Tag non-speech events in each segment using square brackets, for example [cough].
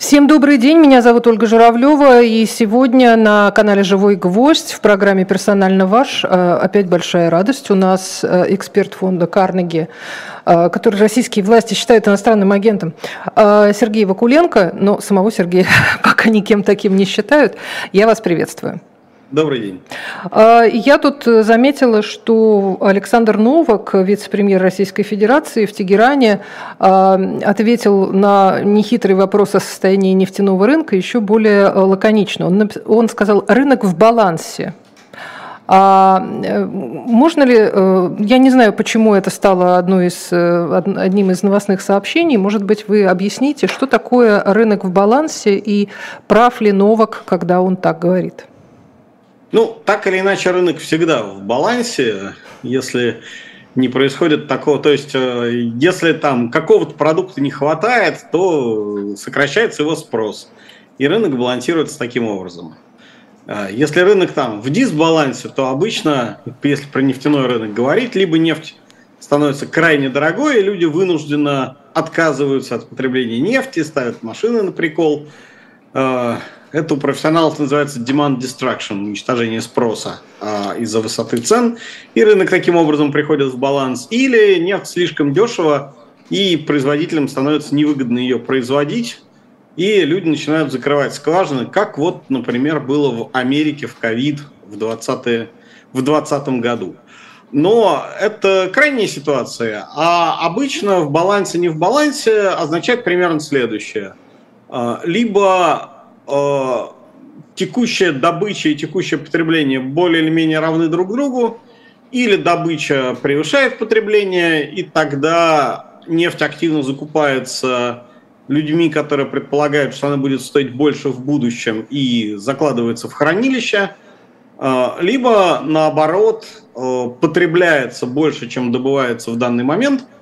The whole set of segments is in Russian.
Всем добрый день, меня зовут Ольга Журавлева, и сегодня на канале «Живой гвоздь» в программе «Персонально ваш» э, опять большая радость. У нас э, эксперт фонда «Карнеги», э, который российские власти считают иностранным агентом, Сергей Вакуленко, но самого Сергея [laughs] пока никем таким не считают. Я вас приветствую. Добрый день. А, я тут заметила, что Александр Новак, вице-премьер Российской Федерации в Тегеране, а, ответил на нехитрый вопрос о состоянии нефтяного рынка еще более лаконично. Он, он сказал «рынок в балансе». А э, можно ли, э, я не знаю, почему это стало одной из, э, одним из новостных сообщений, может быть, вы объясните, что такое рынок в балансе и прав ли Новак, когда он так говорит? Ну, так или иначе, рынок всегда в балансе, если не происходит такого, то есть э, если там какого-то продукта не хватает, то сокращается его спрос, и рынок балансируется таким образом. Э, если рынок там в дисбалансе, то обычно, если про нефтяной рынок говорить, либо нефть становится крайне дорогой, и люди вынужденно отказываются от потребления нефти, ставят машины на прикол, э, это у профессионалов называется demand destruction, уничтожение спроса а, из-за высоты цен. И рынок таким образом приходит в баланс. Или нефть слишком дешево, и производителям становится невыгодно ее производить, и люди начинают закрывать скважины, как вот, например, было в Америке в ковид в 2020 в 20 году. Но это крайняя ситуация, а обычно в балансе, не в балансе означает примерно следующее. А, либо текущая добыча и текущее потребление более или менее равны друг другу, или добыча превышает потребление, и тогда нефть активно закупается людьми, которые предполагают, что она будет стоить больше в будущем и закладывается в хранилище, э, либо наоборот э, потребляется больше, чем добывается в данный момент, э,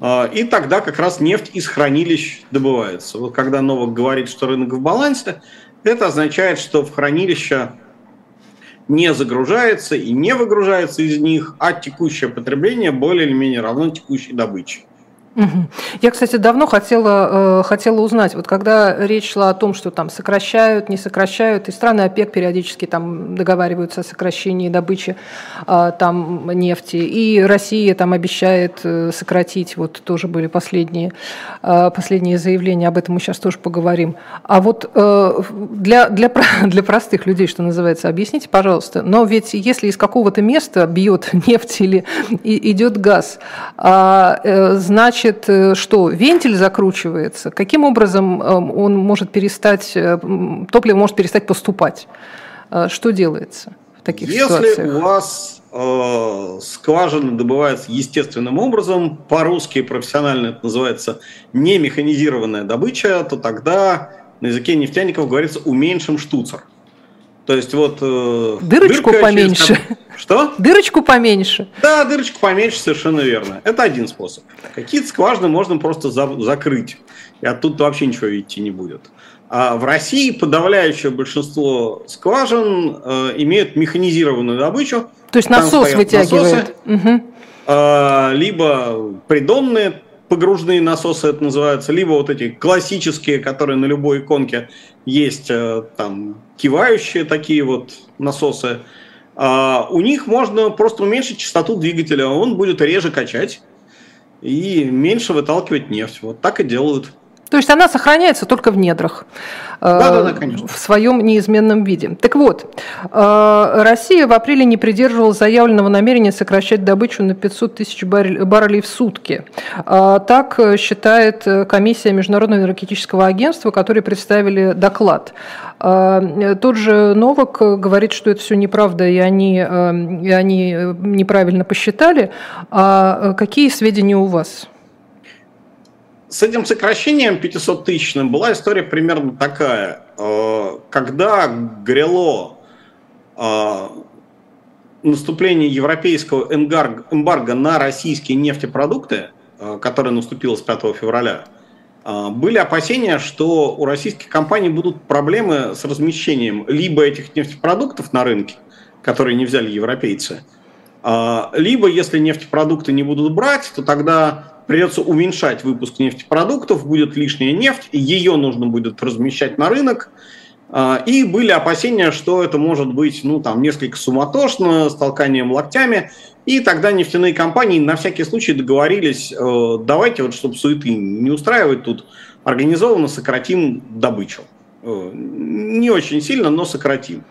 и тогда как раз нефть из хранилищ добывается. Вот когда Новак говорит, что рынок в балансе, это означает, что в хранилище не загружается и не выгружается из них, а текущее потребление более или менее равно текущей добыче. Я, кстати, давно хотела, э, хотела узнать, вот когда речь шла о том, что там сокращают, не сокращают, и страны ОПЕК периодически там договариваются о сокращении добычи э, там нефти, и Россия там обещает э, сократить, вот тоже были последние, последние заявления, об этом мы сейчас тоже поговорим. А вот для, для, [laughs] для простых людей, что называется, объясните, пожалуйста, но ведь если из какого-то места бьет [laughs] нефть или идет газ, а, значит, значит, э, что вентиль закручивается, каким образом эм, он может перестать, э, топливо может перестать поступать? Э, что делается в таких Если ситуациях? Если у вас э, скважина добывается естественным образом, по-русски профессионально это называется не механизированная добыча, то тогда на языке нефтяников говорится уменьшим штуцер. То есть вот... Э, дырочку поменьше. Через... Что? Дырочку поменьше. Да, дырочку поменьше, совершенно верно. Это один способ. Какие-то скважины можно просто за- закрыть, и оттуда вообще ничего идти не будет. А в России подавляющее большинство скважин э, имеют механизированную добычу. То есть насос вытягивает. Насосы, угу. э, либо придонные погружные насосы это называются, либо вот эти классические, которые на любой иконке есть, э, там кивающие такие вот насосы. А у них можно просто уменьшить частоту двигателя, он будет реже качать и меньше выталкивать нефть. Вот так и делают. То есть она сохраняется только в недрах, да, да, конечно. в своем неизменном виде. Так вот, э, Россия в апреле не придерживалась заявленного намерения сокращать добычу на 500 тысяч баррелей в сутки. Э, так считает комиссия Международного энергетического агентства, которые представили доклад. Э, тот же Новак говорит, что это все неправда, и они, и они неправильно посчитали. А какие сведения у вас? С этим сокращением 500 тысячным была история примерно такая. Э, когда грело э, наступление европейского эмбарго на российские нефтепродукты, э, которое наступило с 5 февраля, были опасения, что у российских компаний будут проблемы с размещением либо этих нефтепродуктов на рынке, которые не взяли европейцы, Либо, если нефтепродукты не будут брать, то тогда придется уменьшать выпуск нефтепродуктов, будет лишняя нефть, ее нужно будет размещать на рынок. А, и были опасения, что это может быть ну, там, несколько суматошно, с толканием локтями. И тогда нефтяные компании на всякий случай договорились, э, давайте, вот, чтобы суеты не устраивать тут, организованно сократим добычу. Э, не очень сильно, но сократим.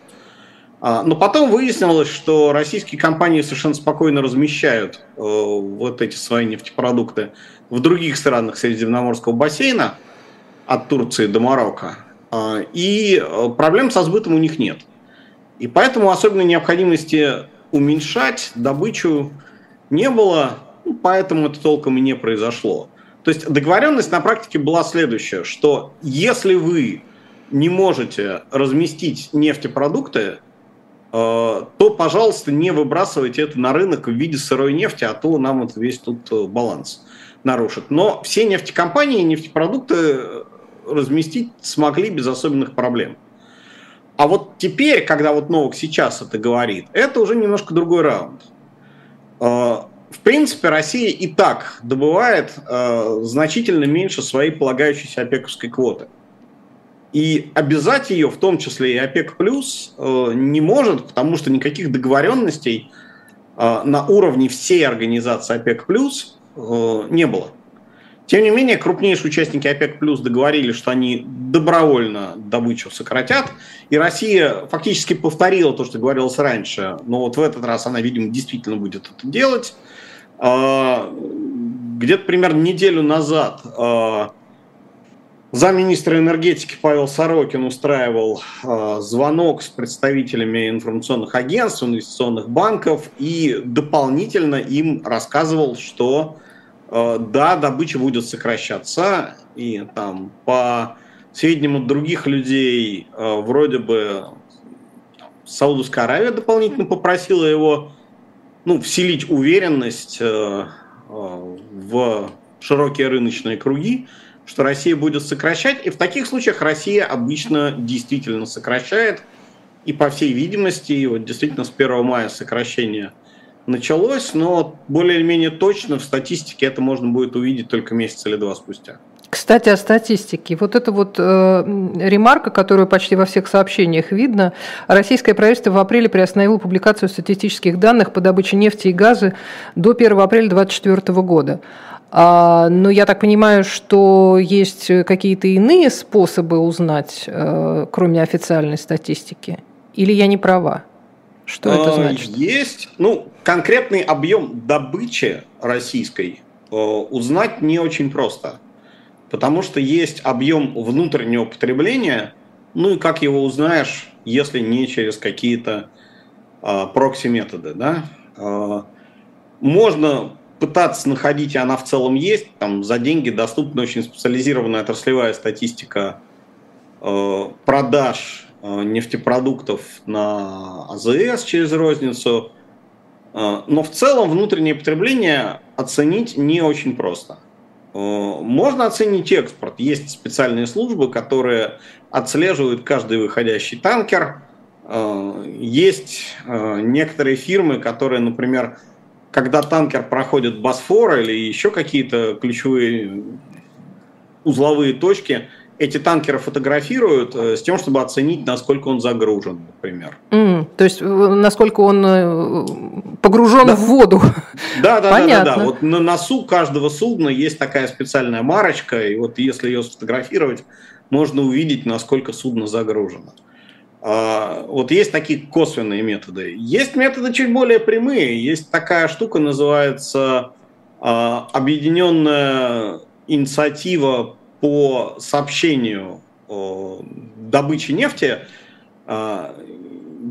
А, но потом выяснилось, что российские компании совершенно спокойно размещают э, вот эти свои нефтепродукты в других странах Средиземноморского бассейна, от Турции до Марокко. А, и э, проблем со сбытом у них нет. И поэтому особенной необходимости уменьшать добычу не было, ну, поэтому это толком и не произошло. То есть договоренность на практике была следующая, что если вы не можете разместить нефтепродукты, то, пожалуйста, не выбрасывайте это на рынок в виде сырой нефти, а то нам вот весь тут э, баланс нарушит. Но все нефтекомпании нефтепродукты э, разместить смогли без особенных проблем. А вот теперь, когда вот Новок сейчас это говорит, это уже немножко другой раунд. В принципе, Россия и так добывает значительно меньше своей полагающейся опековской квоты. И обязать ее, в том числе и ОПЕК+, плюс, э, не может, потому что никаких договоренностей э, на уровне всей организации ОПЕК+, плюс э, не было. Тем не менее, крупнейшие участники ОПЕК+, плюс договорились, что они добровольно добычу сократят, и Россия фактически повторила то, что говорилось раньше, но вот в этот раз она, видимо, действительно будет это делать. Где-то примерно неделю назад Замминистра энергетики Павел Сорокин устраивал э, звонок с представителями информационных агентств, инвестиционных банков и дополнительно им рассказывал, что э, да, добыча будет сокращаться, и там по сведениям от других людей э, вроде бы Саудовская Аравия дополнительно попросила его ну, вселить уверенность э, э, в широкие рыночные круги, что Россия будет сокращать, и в таких случаях Россия обычно действительно сокращает, и по всей видимости, вот действительно с 1 мая сокращение началось, но более-менее точно в статистике это можно будет увидеть только месяц или два спустя. Кстати, о статистике. Вот эта вот э, ремарка, которую почти во всех сообщениях видно, российское правительство в апреле приостановило публикацию статистических данных по добыче нефти и газа до 1 апреля 2024 года. А, но я так понимаю, что есть какие-то иные способы узнать, э, кроме официальной статистики. Или я не права? Что это а, значит? Есть. Ну, конкретный объем добычи российской э, узнать не очень просто. Потому что есть объем внутреннего потребления, ну и как его узнаешь, если не через какие-то э, прокси-методы. Да? Можно пытаться находить, и она в целом есть, там за деньги доступна очень специализированная отраслевая статистика э, продаж э, нефтепродуктов на АЗС через розницу. Э, но в целом внутреннее потребление оценить не очень просто. Можно оценить экспорт. Есть специальные службы, которые отслеживают каждый выходящий танкер. Есть некоторые фирмы, которые, например, когда танкер проходит Босфор или еще какие-то ключевые узловые точки, эти танкеры фотографируют э, с тем, чтобы оценить, насколько он загружен, например. Mm, то есть, э, насколько он э, погружен да. в воду. Да, да, Понятно. да, да, да. Вот на носу каждого судна есть такая специальная марочка, и вот если ее сфотографировать, можно увидеть, насколько судно загружено. А, вот есть такие косвенные методы. Есть методы чуть более прямые. Есть такая штука, называется а, объединенная инициатива по сообщению добычи нефти. А,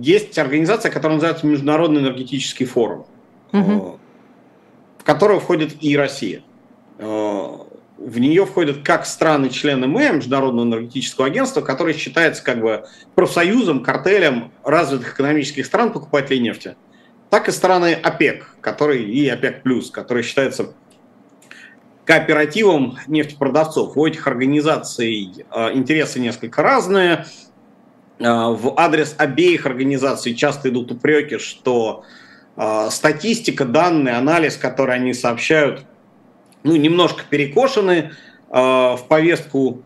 есть организация, которая называется Международный энергетический форум, угу. в которую входит и Россия в нее входят как страны-члены МЭ, Международного энергетического агентства, которое считается как бы профсоюзом, картелем развитых экономических стран покупателей нефти, так и страны ОПЕК, которые, и ОПЕК+, которые считаются кооперативом нефтепродавцов. У этих организаций э, интересы несколько разные. Э, в адрес обеих организаций часто идут упреки, что э, статистика, данные, анализ, который они сообщают, ну, немножко перекошены э, в повестку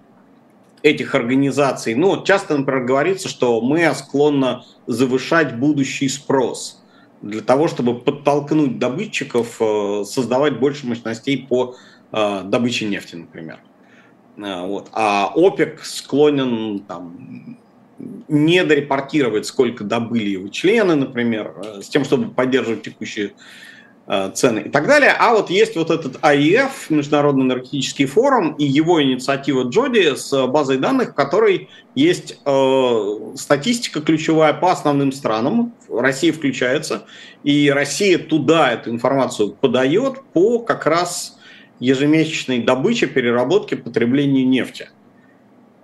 этих организаций. Ну, часто, например, говорится, что мы склонны завышать будущий спрос для того, чтобы подтолкнуть добытчиков э, создавать больше мощностей по э, добыче нефти, например. Э, вот. А ОПЕК склонен там, не дорепортировать, сколько добыли его члены, например, с тем, чтобы поддерживать текущие Э, цены и так далее. А вот есть вот этот АИФ, Международный энергетический форум, и его инициатива Джоди с базой данных, в которой есть э, статистика ключевая по основным странам. Россия включается, и Россия туда эту информацию подает по как раз ежемесячной добыче, переработке, потреблению нефти.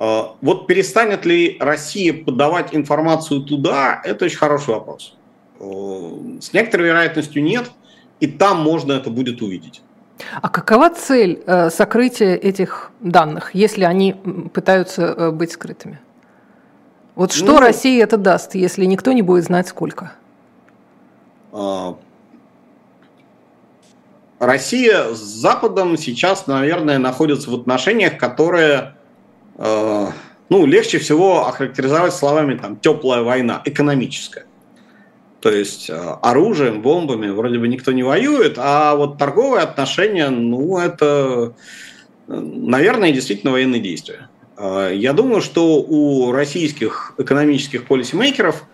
Э, вот перестанет ли Россия подавать информацию туда, это очень хороший вопрос. Э, с некоторой вероятностью нет – и там можно это будет увидеть. А какова цель э, сокрытия этих данных, если они пытаются э, быть скрытыми? Вот что ну, России это даст, если никто не будет знать сколько? А, Россия с Западом сейчас, наверное, находится в отношениях, которые э, ну, легче всего охарактеризовать словами там, теплая война, экономическая. То есть э, оружием, бомбами вроде бы никто не воюет, а вот торговые отношения, ну, это, э, наверное, действительно военные действия. Э, я думаю, что у российских экономических полисимейкеров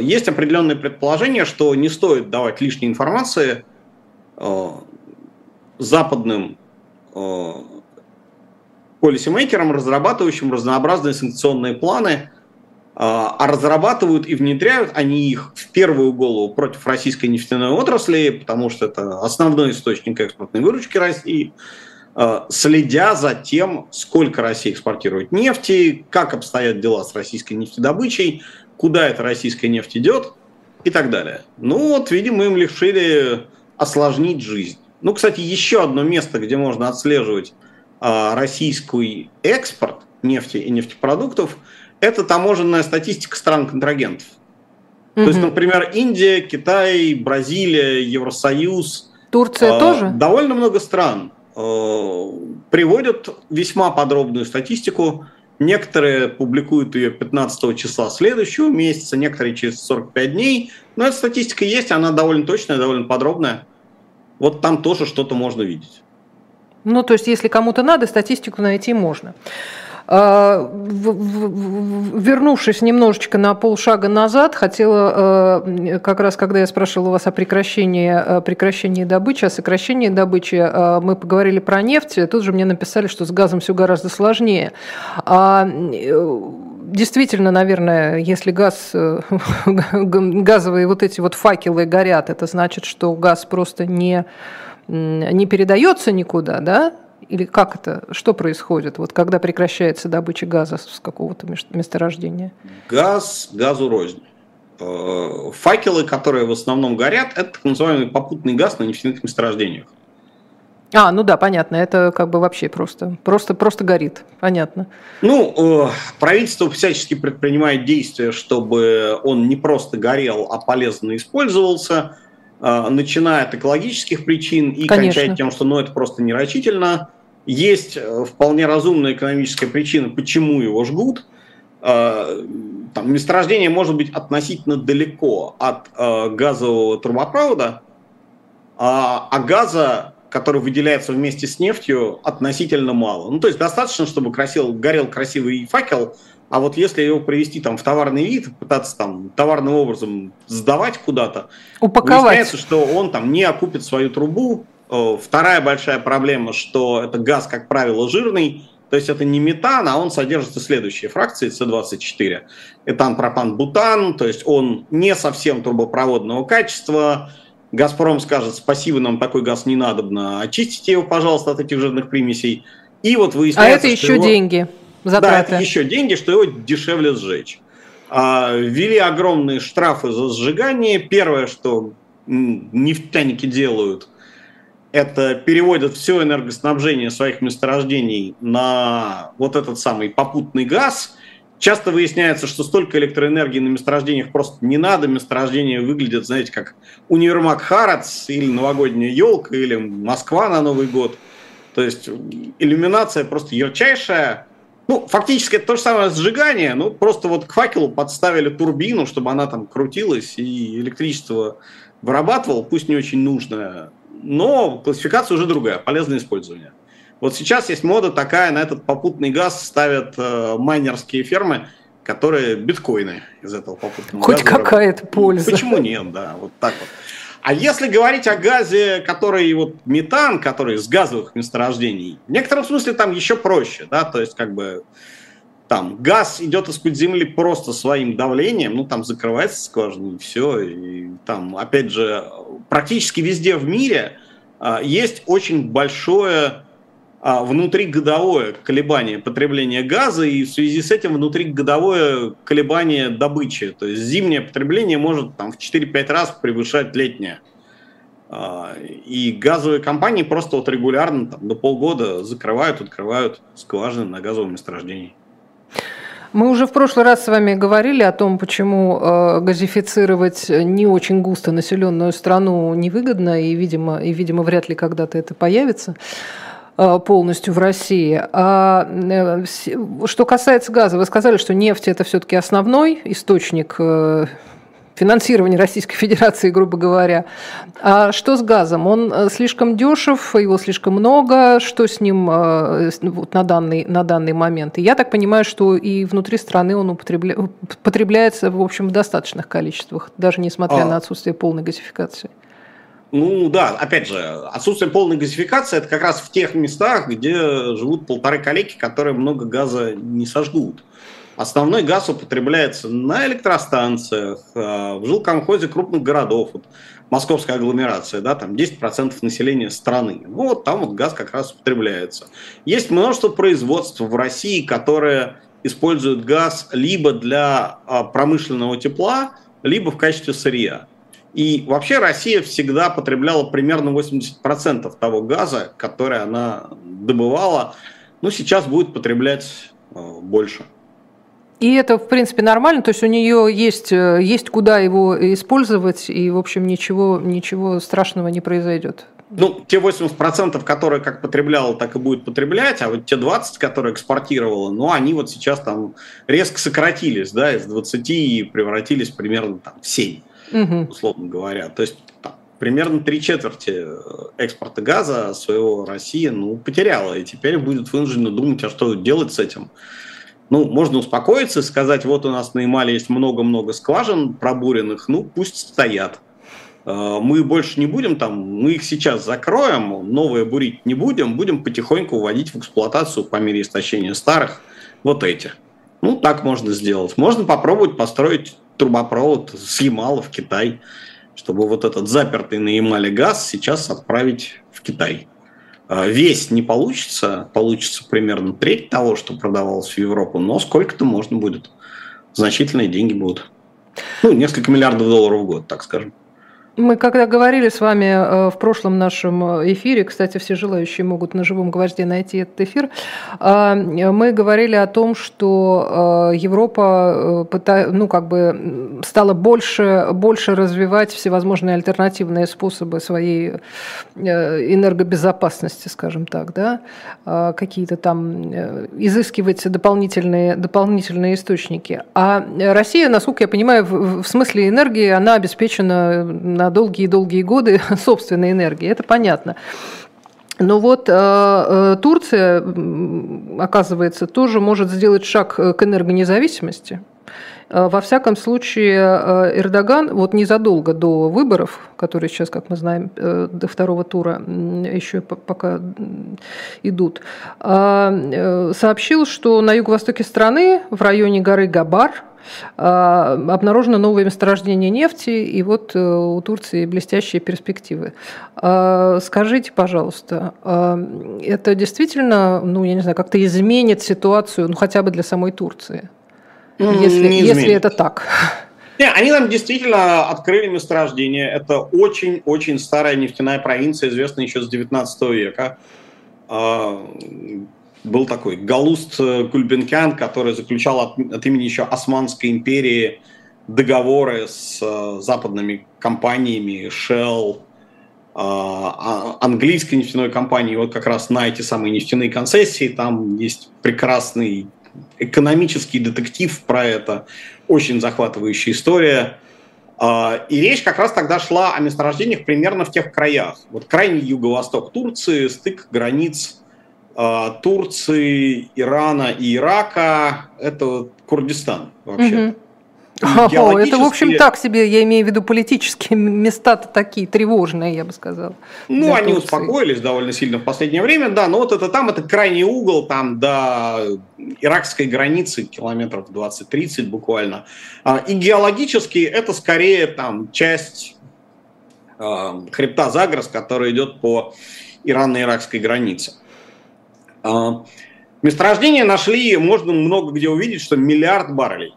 есть определенное предположение, что не стоит давать лишней информации западным полисимейкерам, разрабатывающим разнообразные санкционные планы – а, а разрабатывают и внедряют они их в первую голову против российской нефтяной отрасли, потому что это основной источник экспортной выручки России, а, следя за тем, сколько Россия экспортирует нефти, как обстоят дела с российской нефтедобычей, куда эта российская нефть идет и так далее. Ну вот, видимо, им решили осложнить жизнь. Ну, кстати, еще одно место, где можно отслеживать а, российский экспорт нефти и нефтепродуктов – это таможенная статистика стран-контрагентов. Угу. То есть, например, Индия, Китай, Бразилия, Евросоюз. Турция э, тоже? Довольно много стран э, приводят весьма подробную статистику. Некоторые публикуют ее 15 числа следующего месяца, некоторые через 45 дней. Но эта статистика есть, она довольно точная, довольно подробная. Вот там тоже что-то можно видеть. Ну, то есть, если кому-то надо, статистику найти можно. А, вернувшись немножечко на полшага назад, хотела э, как раз, когда я спрашивала вас о прекращении, прекращении добычи, о сокращении добычи, э, мы поговорили про нефть, тут же мне написали, что с газом все гораздо сложнее. А, э, действительно, наверное, если газ, [laughs] газовые вот эти вот факелы горят, это значит, что газ просто не, не передается никуда, да? Или как это, что происходит, вот когда прекращается добыча газа с какого-то месторождения? Газ, газу рознь. Э, факелы, которые в основном горят, это так называемый попутный газ на нефтяных месторождениях. А, ну да, понятно, это как бы вообще просто, просто, просто горит, понятно. Ну, э, правительство всячески предпринимает действия, чтобы он не просто горел, а полезно использовался, начиная от экологических причин и Конечно. кончая тем, что ну, это просто нерачительно. Есть э, вполне разумная экономическая причина, почему его жгут. Э, там, месторождение может быть относительно далеко от э, газового трубопровода, а, а газа, который выделяется вместе с нефтью, относительно мало. Ну, то есть достаточно, чтобы красил, горел красивый факел, а вот если его привести там в товарный вид, пытаться там товарным образом сдавать куда-то, Упаковать. выясняется, что он там не окупит свою трубу, Э, вторая большая проблема, что это газ, как правило, жирный, то есть это не метан, а он содержится следующие фракции С24. Этан, пропан, бутан, то есть он не совсем трубопроводного качества. Газпром скажет, спасибо, нам такой газ не надо, очистите его, пожалуйста, от этих жирных примесей. И вот выясняется, а это еще его... деньги, затраты. Да, это еще деньги, что его дешевле сжечь. А, ввели огромные штрафы за сжигание. Первое, что нефтяники делают, это переводят все энергоснабжение своих месторождений на вот этот самый попутный газ, часто выясняется, что столько электроэнергии на месторождениях просто не надо. Месторождения выглядят, знаете, как универмаг Харац или новогодняя елка, или Москва на Новый год. То есть иллюминация просто ярчайшая. Ну, фактически это то же самое сжигание, ну, просто вот к факелу подставили турбину, чтобы она там крутилась и электричество вырабатывал, пусть не очень нужное, но классификация уже другая, полезное использование. Вот сейчас есть мода такая, на этот попутный газ ставят э, майнерские фермы, которые биткоины из этого попутного Хоть газа. Хоть какая-то польза. Почему нет, да, вот так вот. А если говорить о газе, который вот метан, который из газовых месторождений, в некотором смысле там еще проще, да, то есть как бы там газ идет из-под земли просто своим давлением, ну там закрывается скважина и все, и там опять же практически везде в мире а, есть очень большое внутригодовое колебание потребления газа, и в связи с этим внутригодовое колебание добычи. То есть зимнее потребление может там, в 4-5 раз превышать летнее. А, и газовые компании просто вот регулярно там, до полгода закрывают, открывают скважины на газовом месторождении. Мы уже в прошлый раз с вами говорили о том, почему э, газифицировать не очень густо населенную страну невыгодно, и, видимо, и, видимо, вряд ли когда-то это появится полностью в России. А э, что касается газа, вы сказали, что нефть это все-таки основной источник финансирования Российской [laughs] Федерации, грубо говоря. А что с газом? Он э, слишком дешев, его слишком много. Что с ним э, вот, на, данный, на данный момент? И я так понимаю, что и внутри страны он употребля... потребляется, в общем, в достаточных количествах, даже несмотря а... на отсутствие полной газификации. Ну да, опять же, отсутствие полной газификации это как раз в тех местах, где живут полторы калеки, которые много газа не сожгут. Основной газ употребляется на электростанциях, э, в жилкомхозе крупных городов. Вот московская агломерация, да, там 10% населения страны. Ну, вот там вот газ как раз употребляется. Есть множество производств в России, которые используют газ либо для а, промышленного тепла, либо в качестве сырья. И вообще Россия всегда потребляла примерно 80% того газа, который она добывала. Ну, сейчас будет потреблять э, больше. И это, в принципе, нормально, то есть у нее есть, э, есть куда его использовать, и, в общем, ничего, ничего страшного не произойдет. Ну, те 80%, которые как потребляла, так и будет потреблять, а вот те 20%, которые экспортировала, ну, они вот сейчас там резко сократились, да, из 20 и превратились примерно там, в 7, угу. условно говоря. То есть там, примерно три четверти экспорта газа своего Россия, ну, потеряла, и теперь будет вынуждена думать, а что делать с этим. Ну, можно успокоиться и сказать, вот у нас на Ямале есть много-много скважин пробуренных, ну, пусть стоят. Э, мы больше не будем там, мы их сейчас закроем, новые бурить не будем, будем потихоньку вводить в эксплуатацию по мере истощения старых вот эти. Ну, так можно сделать. Можно попробовать построить трубопровод с Ямала в Китай, чтобы вот этот запертый на Ямале газ сейчас отправить в Китай. А, весь не получится, получится примерно треть того, что продавалось в Европу, но сколько-то можно будет. Значительные деньги будут. Ну, несколько миллиардов долларов в год, так скажем. Мы когда говорили с вами э, в прошлом нашем э, эфире, кстати, все желающие могут на живом гвозде найти этот эфир, а, мы говорили о том, что э, Европа ну, как бы стала больше, больше развивать всевозможные альтернативные способы своей энергобезопасности, скажем так, да, какие-то там изыскивать дополнительные, дополнительные источники. А Россия, насколько я понимаю, в смысле энергии, она обеспечена на долгие-долгие годы [laughs] собственной энергии, это понятно. Но вот э, э, Турция, оказывается, тоже может сделать шаг к энергонезависимости. Э, во всяком случае, э, Эрдоган вот незадолго до выборов, которые сейчас, как мы знаем, до второго тура еще пока идут, сообщил, что на юго-востоке страны, в районе горы Габар, обнаружено новое месторождение нефти, и вот э, у Турции блестящие перспективы. А, скажите, пожалуйста, а, это действительно, ну, я не знаю, как-то изменит ситуацию, ну, хотя бы для самой Турции, если, если это так? Не, они там действительно открыли месторождение. Это очень-очень старая нефтяная провинция, известная еще с 19 века. Был такой Галуст Кульбенкян, который заключал от, от имени еще Османской империи договоры с э, западными компаниями, Shell, э, а, английской нефтяной компанией, вот как раз на эти самые нефтяные концессии, там есть прекрасный экономический детектив про это, очень захватывающая история. Э, и речь как раз тогда шла о месторождениях примерно в тех краях. Вот крайний юго-восток Турции, стык границ Турции, Ирана и Ирака, это Курдистан вообще. Угу. О, это, в общем, так себе, я имею в виду политические места-то такие тревожные, я бы сказал. Ну, они Турции. успокоились довольно сильно в последнее время, да, но вот это там, это крайний угол, там до иракской границы километров 20-30 буквально. А, и геологически это скорее там часть э, хребта Загрос, который идет по ирано-иракской границе. Э, месторождение нашли, можно много где увидеть, что миллиард баррелей.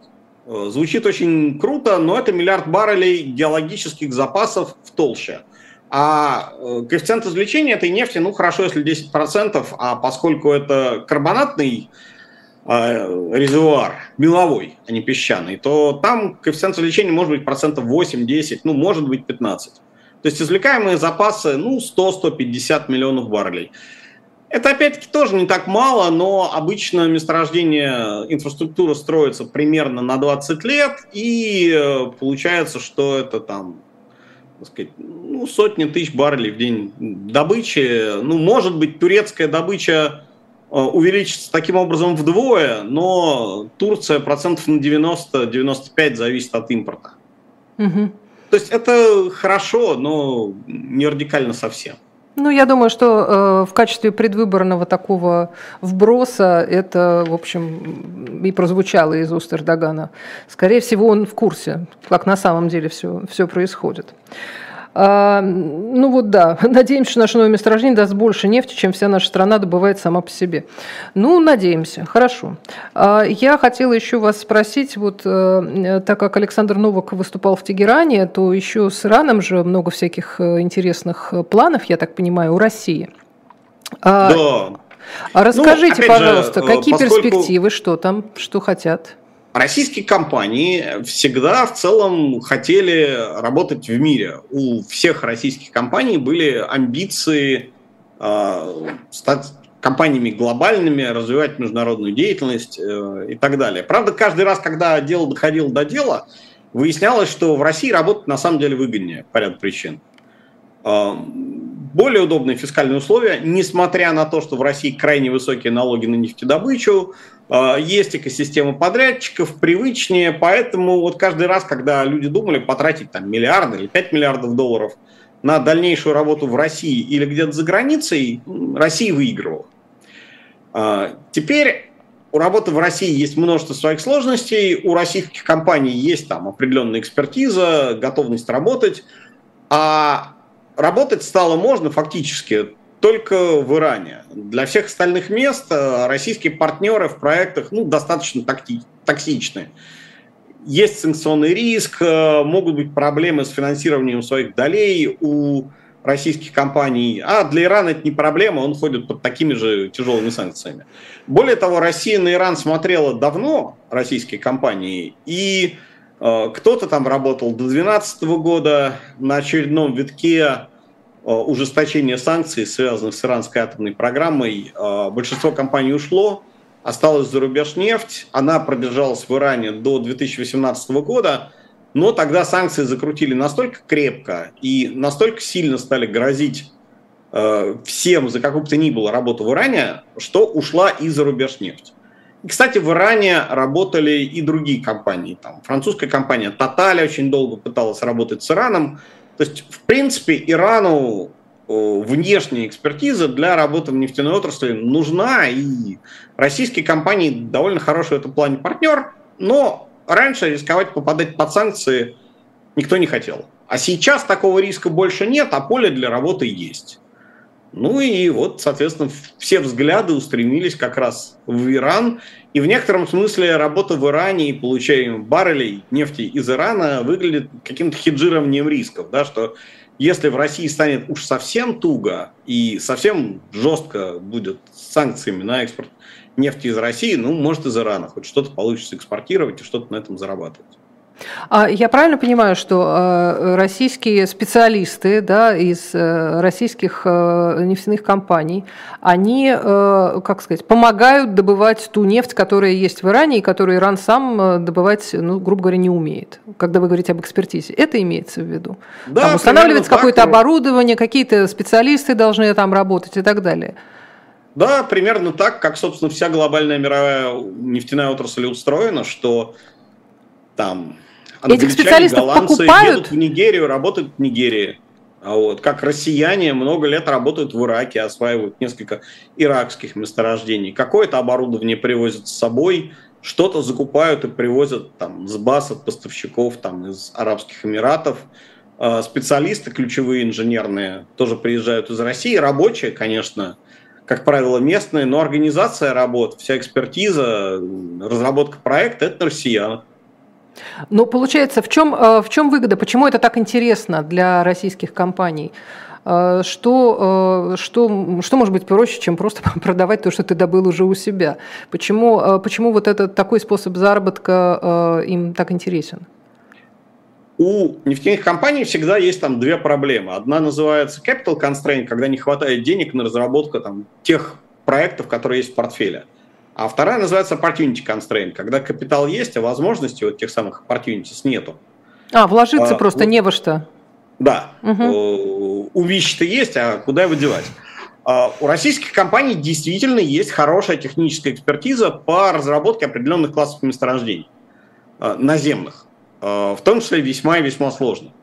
Э, звучит очень круто, но это миллиард баррелей геологических запасов в толще. А э, коэффициент извлечения этой нефти, ну хорошо, если 10%, а поскольку это карбонатный э, резервуар, меловой, а не песчаный, то там коэффициент извлечения может быть процентов 8-10, ну может быть 15. То есть извлекаемые запасы, ну 100-150 миллионов баррелей. Это опять-таки тоже не так мало, но обычно месторождение инфраструктура строится примерно на 20 лет, и э, получается, что это там так сказать, ну, сотни тысяч баррелей в день добычи. Ну, может быть, турецкая добыча э, увеличится таким образом вдвое, но Турция процентов на 90-95 зависит от импорта. Угу. То есть это хорошо, но не радикально совсем. Ну, я думаю, что э, в качестве предвыборного такого вброса это, в общем, и прозвучало из уст Эрдогана. Скорее всего, он в курсе, как на самом деле все, все происходит. А, ну вот да, [laughs] надеемся, что наше новое месторождение даст больше нефти, чем вся наша страна добывает сама по себе. Ну, надеемся, хорошо. А, я хотела еще вас спросить, вот э, так как Александр Новак выступал в Тегеране, то еще с Ираном же много всяких э, интересных планов, я так понимаю, у России. А, да. А расскажите, ну, пожалуйста, же, какие поскольку... перспективы, что там, что хотят? Российские компании всегда в целом хотели работать в мире. У всех российских компаний были амбиции э, стать компаниями глобальными, развивать международную деятельность э, и так далее. Правда, каждый раз, когда дело доходило до дела, выяснялось, что в России работать на самом деле выгоднее по ряду причин. Более удобные фискальные условия, несмотря на то, что в России крайне высокие налоги на нефтедобычу, а, есть экосистема подрядчиков, привычнее, поэтому вот каждый раз, когда люди думали потратить там миллиарды или 5 миллиардов долларов на дальнейшую работу в России или где-то за границей, Россия выигрывала. А, теперь у работы в России есть множество своих сложностей, у российских компаний есть там определенная экспертиза, готовность работать, а работать стало можно фактически только в Иране. Для всех остальных мест э, российские партнеры в проектах ну, достаточно токсичны. Есть санкционный риск, э, могут быть проблемы с финансированием своих долей у российских компаний. А для Ирана это не проблема, он ходит под такими же тяжелыми санкциями. Более того, Россия на Иран смотрела давно, российские компании, и кто-то там работал до 2012 года на очередном витке Э, ужесточения санкций, связанных с иранской атомной программой, э, большинство компаний ушло, осталась за рубеж нефть, она продержалась в Иране до 2018 года, но тогда санкции закрутили настолько крепко и настолько сильно стали грозить э, всем за какую бы то ни было работу в Иране, что ушла и за рубеж нефть. Кстати, в Иране работали и другие компании. Там, французская компания Total очень долго пыталась работать с Ираном, то есть, в принципе, Ирану внешняя экспертиза для работы в нефтяной отрасли нужна, и российские компании довольно хороший в этом плане партнер, но раньше рисковать попадать под санкции никто не хотел. А сейчас такого риска больше нет, а поле для работы есть. Ну и вот, соответственно, все взгляды устремились как раз в Иран. И в некотором смысле работа в Иране и получение баррелей нефти из Ирана выглядит каким-то хеджированием рисков, да, что если в России станет уж совсем туго и совсем жестко будет санкциями на экспорт нефти из России, ну, может, из Ирана. Хоть что-то получится экспортировать и что-то на этом зарабатывать. А я правильно понимаю, что э, российские специалисты да, из э, российских э, нефтяных компаний, они, как сказать, помогают добывать ту нефть, которая есть в Иране и которую Иран сам добывать, ну, грубо говоря, не умеет, когда вы говорите об экспертизе. Это имеется в виду? Да, там устанавливается какое-то оборудование, какие-то специалисты должны там работать и так далее. Да, примерно так, как, собственно, вся глобальная мировая нефтяная отрасль устроена, что там Этих специалистов голландцы покупают? едут в Нигерию, работают в Нигерии. А вот, как россияне много лет работают в Ираке, осваивают несколько иракских месторождений. Какое-то оборудование привозят с собой, что-то закупают и привозят там, с баз от поставщиков там, из Арабских Эмиратов. А специалисты ключевые инженерные тоже приезжают из России. Рабочие, конечно, как правило, местные, но организация работ, вся экспертиза, разработка проекта – это россияне. Ну, получается, в чем, э, в чем выгода? Почему это так интересно для российских компаний? Э, что, э, что, что может быть проще, чем просто [laughs] продавать то, что ты добыл уже у себя? Почему, почему вот этот такой способ заработка им так интересен? У нефтяных компаний всегда есть там две проблемы. Одна называется capital constraint, когда не хватает денег на разработку там, тех проектов, которые есть в портфеле. А вторая называется opportunity constraint, когда капитал есть, а возможностей вот тех самых opportunities нету. А, вложиться а, просто вот, не во что. Да. Угу. У вещи-то есть, а куда его девать? А, у российских компаний действительно есть хорошая техническая экспертиза по разработке определенных классов месторождений а, наземных, в том числе весьма и весьма сложных.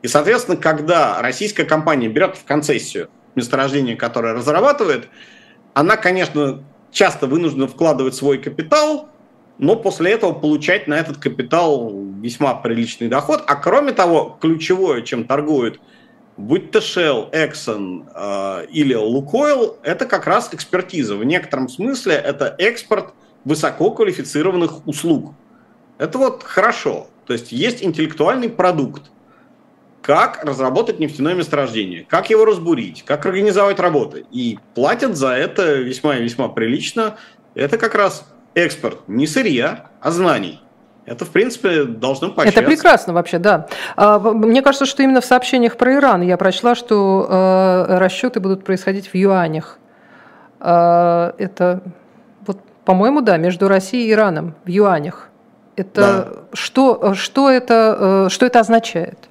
И, соответственно, когда российская компания берет в концессию месторождение, которое разрабатывает, она, конечно, часто вынужден вкладывать свой капитал, но после этого получать на этот капитал весьма приличный доход. А кроме того, ключевое, чем торгуют, будь то Shell, Exxon э, или Lukoil, это как раз экспертиза. В некотором смысле это экспорт высококвалифицированных услуг. Это вот хорошо. То есть есть интеллектуальный продукт, как разработать нефтяное месторождение, как его разбурить, как организовать работы. И платят за это весьма и весьма прилично. Это как раз экспорт не сырья, а знаний. Это, в принципе, должно поощряться. Это прекрасно вообще, да. А, мне кажется, что именно в сообщениях про Иран я прочла, что э, расчеты будут происходить в юанях. Э, это, вот, по-моему, да, между Россией и Ираном в юанях. Это да. что, что, это, э, что это означает?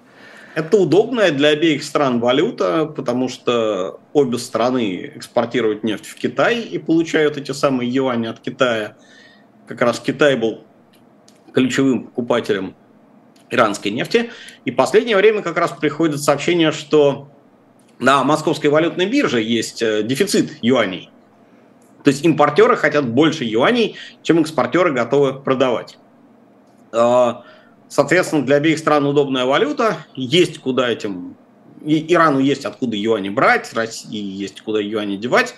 Это удобная для обеих стран валюта, потому что обе страны экспортируют нефть в Китай и получают эти самые юани от Китая. Как раз Китай был ключевым покупателем иранской нефти. И в последнее время как раз приходит сообщение, что на московской валютной бирже есть э, дефицит юаней. То есть импортеры хотят больше юаней, чем экспортеры готовы продавать. Соответственно, для обеих стран удобная валюта, есть куда этим, Ирану есть откуда юани брать, России есть куда юани девать.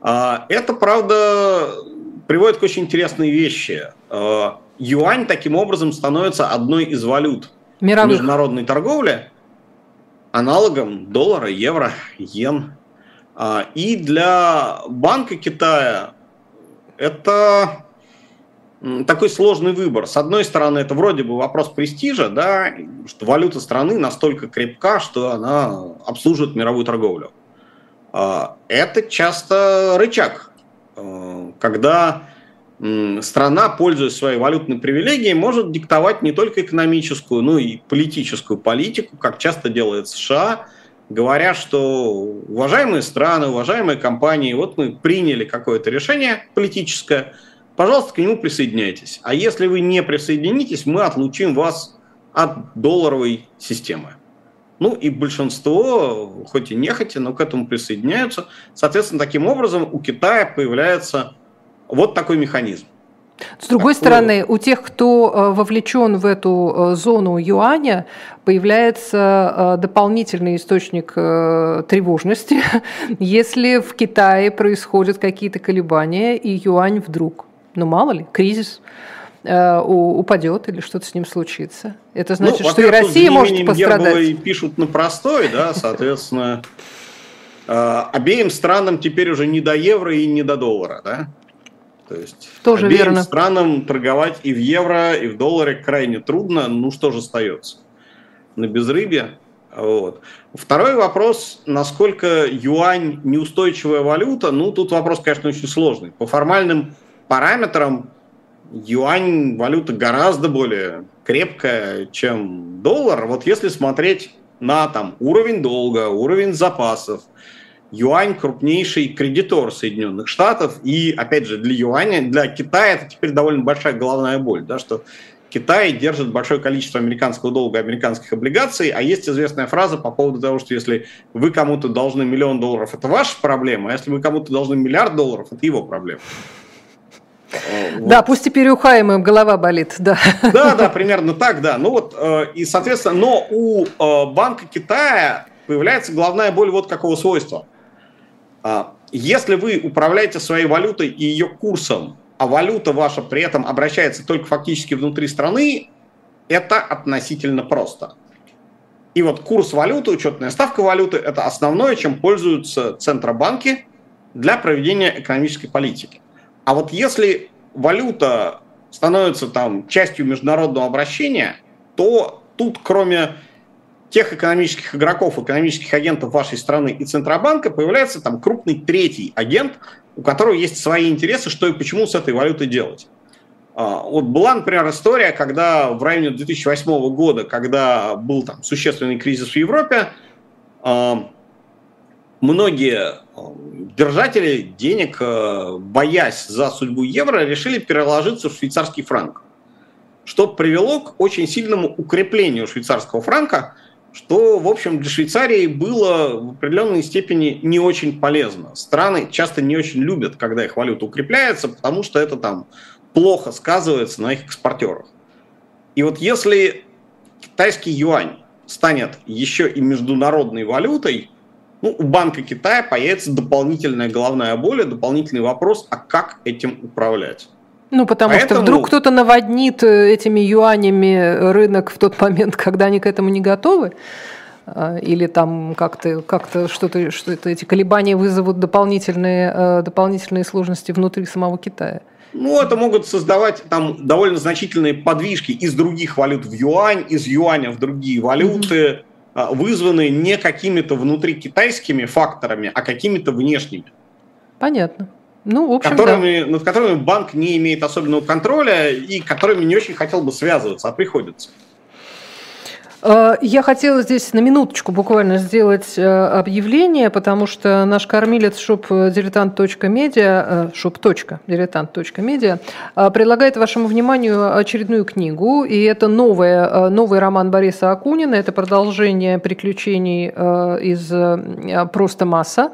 А, это, правда, приводит к очень интересной вещи. А, юань таким образом становится одной из валют Мировых. международной торговли, аналогом доллара, евро, йен. А, и для Банка Китая это такой сложный выбор. С одной стороны, это вроде бы вопрос престижа, да, что валюта страны настолько крепка, что она обслуживает мировую торговлю. А, это часто рычаг, а, когда страна, пользуясь своей валютной привилегией, может диктовать не только экономическую, но и политическую политику, как часто делает США, говоря, что уважаемые страны, уважаемые компании, вот мы приняли какое-то решение политическое – пожалуйста, к нему присоединяйтесь. А если вы не присоединитесь, мы отлучим вас от долларовой системы. Ну и большинство, хоть и нехотя, но к этому присоединяются. Соответственно, таким образом у Китая появляется вот такой механизм. С другой Какой? стороны, у тех, кто э, вовлечен в эту э, зону юаня, появляется э, дополнительный источник тревожности, [laughs] если в Китае происходят какие-то колебания, и юань вдруг ну мало ли, кризис э, упадет или что-то с ним случится. Это значит, ну, что и Россия может пострадать. пишут на простой, да, соответственно, Э, обеим странам теперь уже не до евро и не до доллара, да? То есть Тоже обеим верно. странам торговать и в евро, и в долларе крайне трудно. Ну что же остается? На безрыбье. Вот. Второй вопрос, насколько юань неустойчивая валюта, ну тут вопрос, конечно, очень сложный. По формальным параметрам юань валюта гораздо более крепкая, чем доллар. Вот если смотреть на там, уровень долга, уровень запасов, юань крупнейший кредитор Соединенных Штатов, и, опять же, для юаня, для Китая это теперь довольно большая головная боль, да, что Китай держит большое количество американского долга, американских облигаций, а есть известная фраза по поводу того, что если вы кому-то должны миллион долларов, это ваша проблема, а если вы кому-то должны миллиард долларов, это его проблема. Вот. Да, пусть теперь у Хаймы голова болит, да. Да, да, примерно так, да. Ну вот, э, и, соответственно, но у э, Банка Китая появляется главная боль вот какого свойства. А, если вы управляете своей валютой и ее курсом, а валюта ваша при этом обращается только фактически внутри страны, это относительно просто. И вот курс валюты, учетная ставка валюты – это основное, чем пользуются центробанки для проведения экономической политики. А вот если валюта становится там частью международного обращения, то тут кроме тех экономических игроков, экономических агентов вашей страны и Центробанка появляется там крупный третий агент, у которого есть свои интересы, что и почему с этой валютой делать. А, вот была, например, история, когда в районе 2008 года, когда был там существенный кризис в Европе, а, многие а, держатели денег, боясь за судьбу евро, решили переложиться в швейцарский франк, что привело к очень сильному укреплению швейцарского франка – что, в общем, для Швейцарии было в определенной степени не очень полезно. Страны часто не очень любят, когда их валюта укрепляется, потому что это там плохо сказывается на их экспортерах. И вот если китайский юань станет еще и международной валютой, ну, у Банка Китая появится дополнительная головная боль, дополнительный вопрос, а как этим управлять? Ну, потому Поэтому... что вдруг кто-то наводнит э, этими юанями рынок в тот момент, [laughs] когда они к этому не готовы, а, или там как-то как что-то, что это эти колебания вызовут дополнительные, э, дополнительные сложности внутри самого Китая. Ну, это могут создавать там довольно значительные подвижки из других валют в юань, из юаня в другие валюты, mm-hmm. Вызванные не какими-то внутри китайскими факторами, а какими-то внешними. Понятно. Ну, в общем, которыми, да. над которыми банк не имеет особенного контроля и которыми не очень хотел бы связываться, а приходится. Э, я хотела здесь на минуточку буквально сделать э, объявление, потому что наш кормилец shop-diletant.media, shop.diletant.media э, предлагает вашему вниманию очередную книгу, и это новая, новый роман Бориса Акунина, это продолжение приключений из «Просто масса»,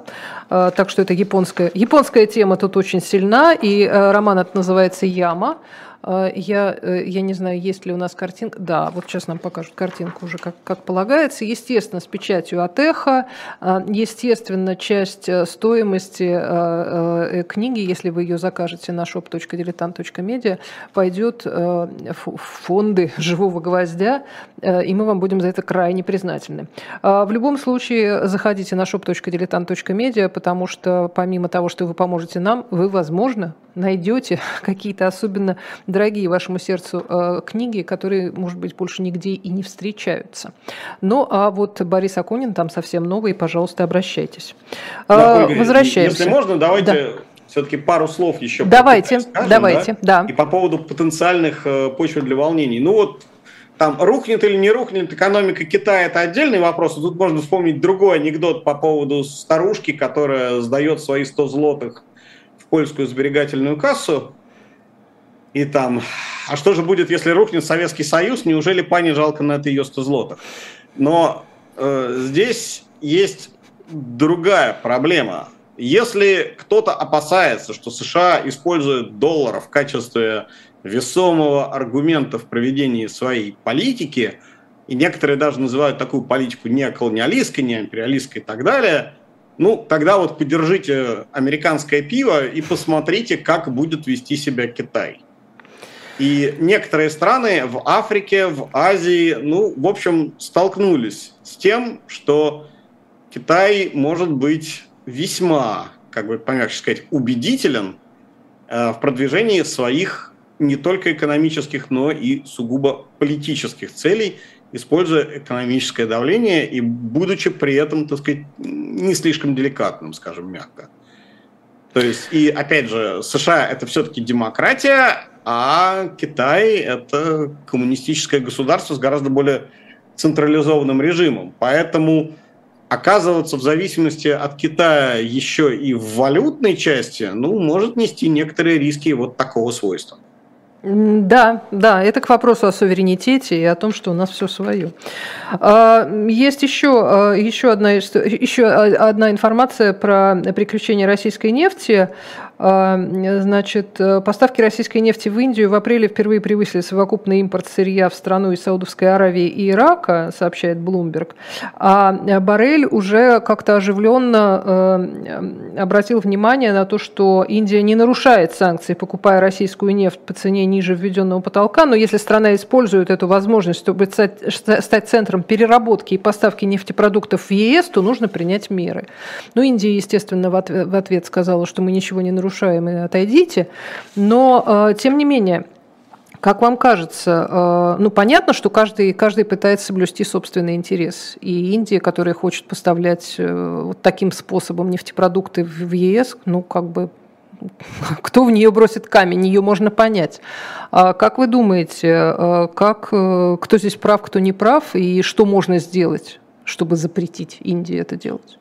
так что это японская, японская тема тут очень сильна, и роман это называется «Яма». А, я, э, я не знаю, есть ли у нас картинка. Да, вот сейчас нам покажут картинку уже, как, как полагается. Естественно, с печатью от эхо. А, естественно, часть э, стоимости э, книги, если вы ее закажете на shop.diletant.media, пойдет в фонды живого гвоздя, и мы вам будем за это крайне признательны. А, в любом случае, заходите на shop.diletant.media, потому что помимо того, что вы поможете нам, вы, возможно, найдете [laughs] какие-то особенно дорогие вашему сердцу э, книги, которые, может быть, больше нигде и не встречаются. Ну, а вот Борис Акунин там совсем новый, пожалуйста, обращайтесь. Да, Ольга, Возвращаемся. Если можно, давайте да. все-таки пару слов еще. Давайте, скажем, давайте, да? да. И по поводу потенциальных э, почв для волнений. Ну вот там рухнет или не рухнет экономика Китая, это отдельный вопрос. Тут можно вспомнить другой анекдот по поводу старушки, которая сдает свои 100 злотых польскую сберегательную кассу и там, а что же будет, если рухнет Советский Союз, неужели пане жалко на это ее 100 злотых? Но э, здесь есть другая проблема. Если кто-то опасается, что США используют доллар в качестве весомого аргумента в проведении своей политики, и некоторые даже называют такую политику неоколониалистской, неимпериалистской и так далее, ну, тогда вот подержите американское пиво и посмотрите, как будет вести себя Китай. И некоторые страны в Африке, в Азии, ну, в общем, столкнулись с тем, что Китай может быть весьма, как бы помягче сказать, убедителен э, в продвижении своих не только экономических, но и сугубо политических целей, используя экономическое давление и будучи при этом, так сказать, не слишком деликатным, скажем мягко. То есть, и опять же, США это все-таки демократия, а Китай это коммунистическое государство с гораздо более централизованным режимом. Поэтому оказываться в зависимости от Китая еще и в валютной части, ну, может нести некоторые риски вот такого свойства. Да, да, это к вопросу о суверенитете и о том, что у нас все свое. А, есть еще, а, еще, одна, еще одна информация про приключения российской нефти. А, значит, поставки российской нефти в Индию в апреле впервые превысили совокупный импорт сырья в страну из Саудовской Аравии и Ирака, сообщает Bloomberg. А Барель уже как-то оживленно обратил внимание на то, что Индия не нарушает санкции, покупая российскую нефть по цене ниже введенного потолка, но если страна использует эту возможность, чтобы стать, центром переработки и поставки нефтепродуктов в ЕС, то нужно принять меры. Ну, Индия, естественно, в ответ сказала, что мы ничего не нарушаем и отойдите, но, э, тем не менее, как вам кажется, э, ну понятно, что каждый, каждый пытается соблюсти собственный интерес. И Индия, которая хочет поставлять э, вот таким способом нефтепродукты в ЕС, ну как бы [laughs] кто в нее бросит камень, ее можно понять. А как вы думаете, как, кто здесь прав, кто не прав, и что можно сделать, чтобы запретить Индии это делать?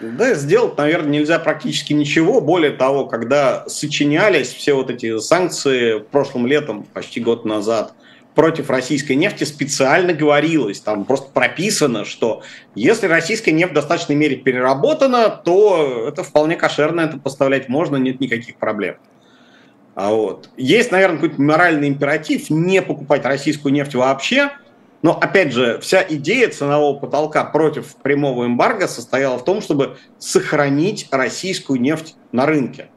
Да, сделать, наверное, нельзя практически ничего. Более того, когда сочинялись все вот эти санкции прошлым летом, почти год назад – против российской нефти специально говорилось, там просто прописано, что если российская нефть в достаточной мере переработана, то это вполне кошерно, это поставлять можно, нет никаких проблем. А вот. Есть, наверное, какой-то моральный императив не покупать российскую нефть вообще, но, опять же, вся идея ценового потолка против прямого эмбарго состояла в том, чтобы сохранить российскую нефть на рынке.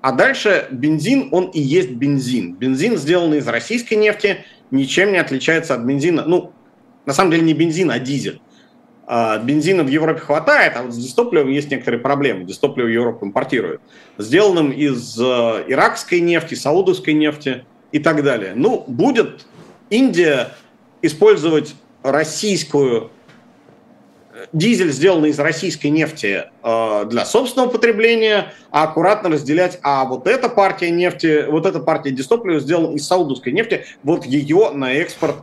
А дальше бензин, он и есть бензин. Бензин, сделанный из российской нефти, ничем не отличается от бензина. Ну, на самом деле не бензин, а дизель. А, бензина в Европе хватает, а вот с дистопливом есть некоторые проблемы. Дистопливо Европа импортирует. Сделанным из э, иракской нефти, саудовской нефти и так далее. Ну, будет Индия использовать российскую дизель, сделанный из российской нефти э, для собственного потребления, а аккуратно разделять, а вот эта партия нефти, вот эта партия дистоплива сделана из саудовской нефти, вот ее на экспорт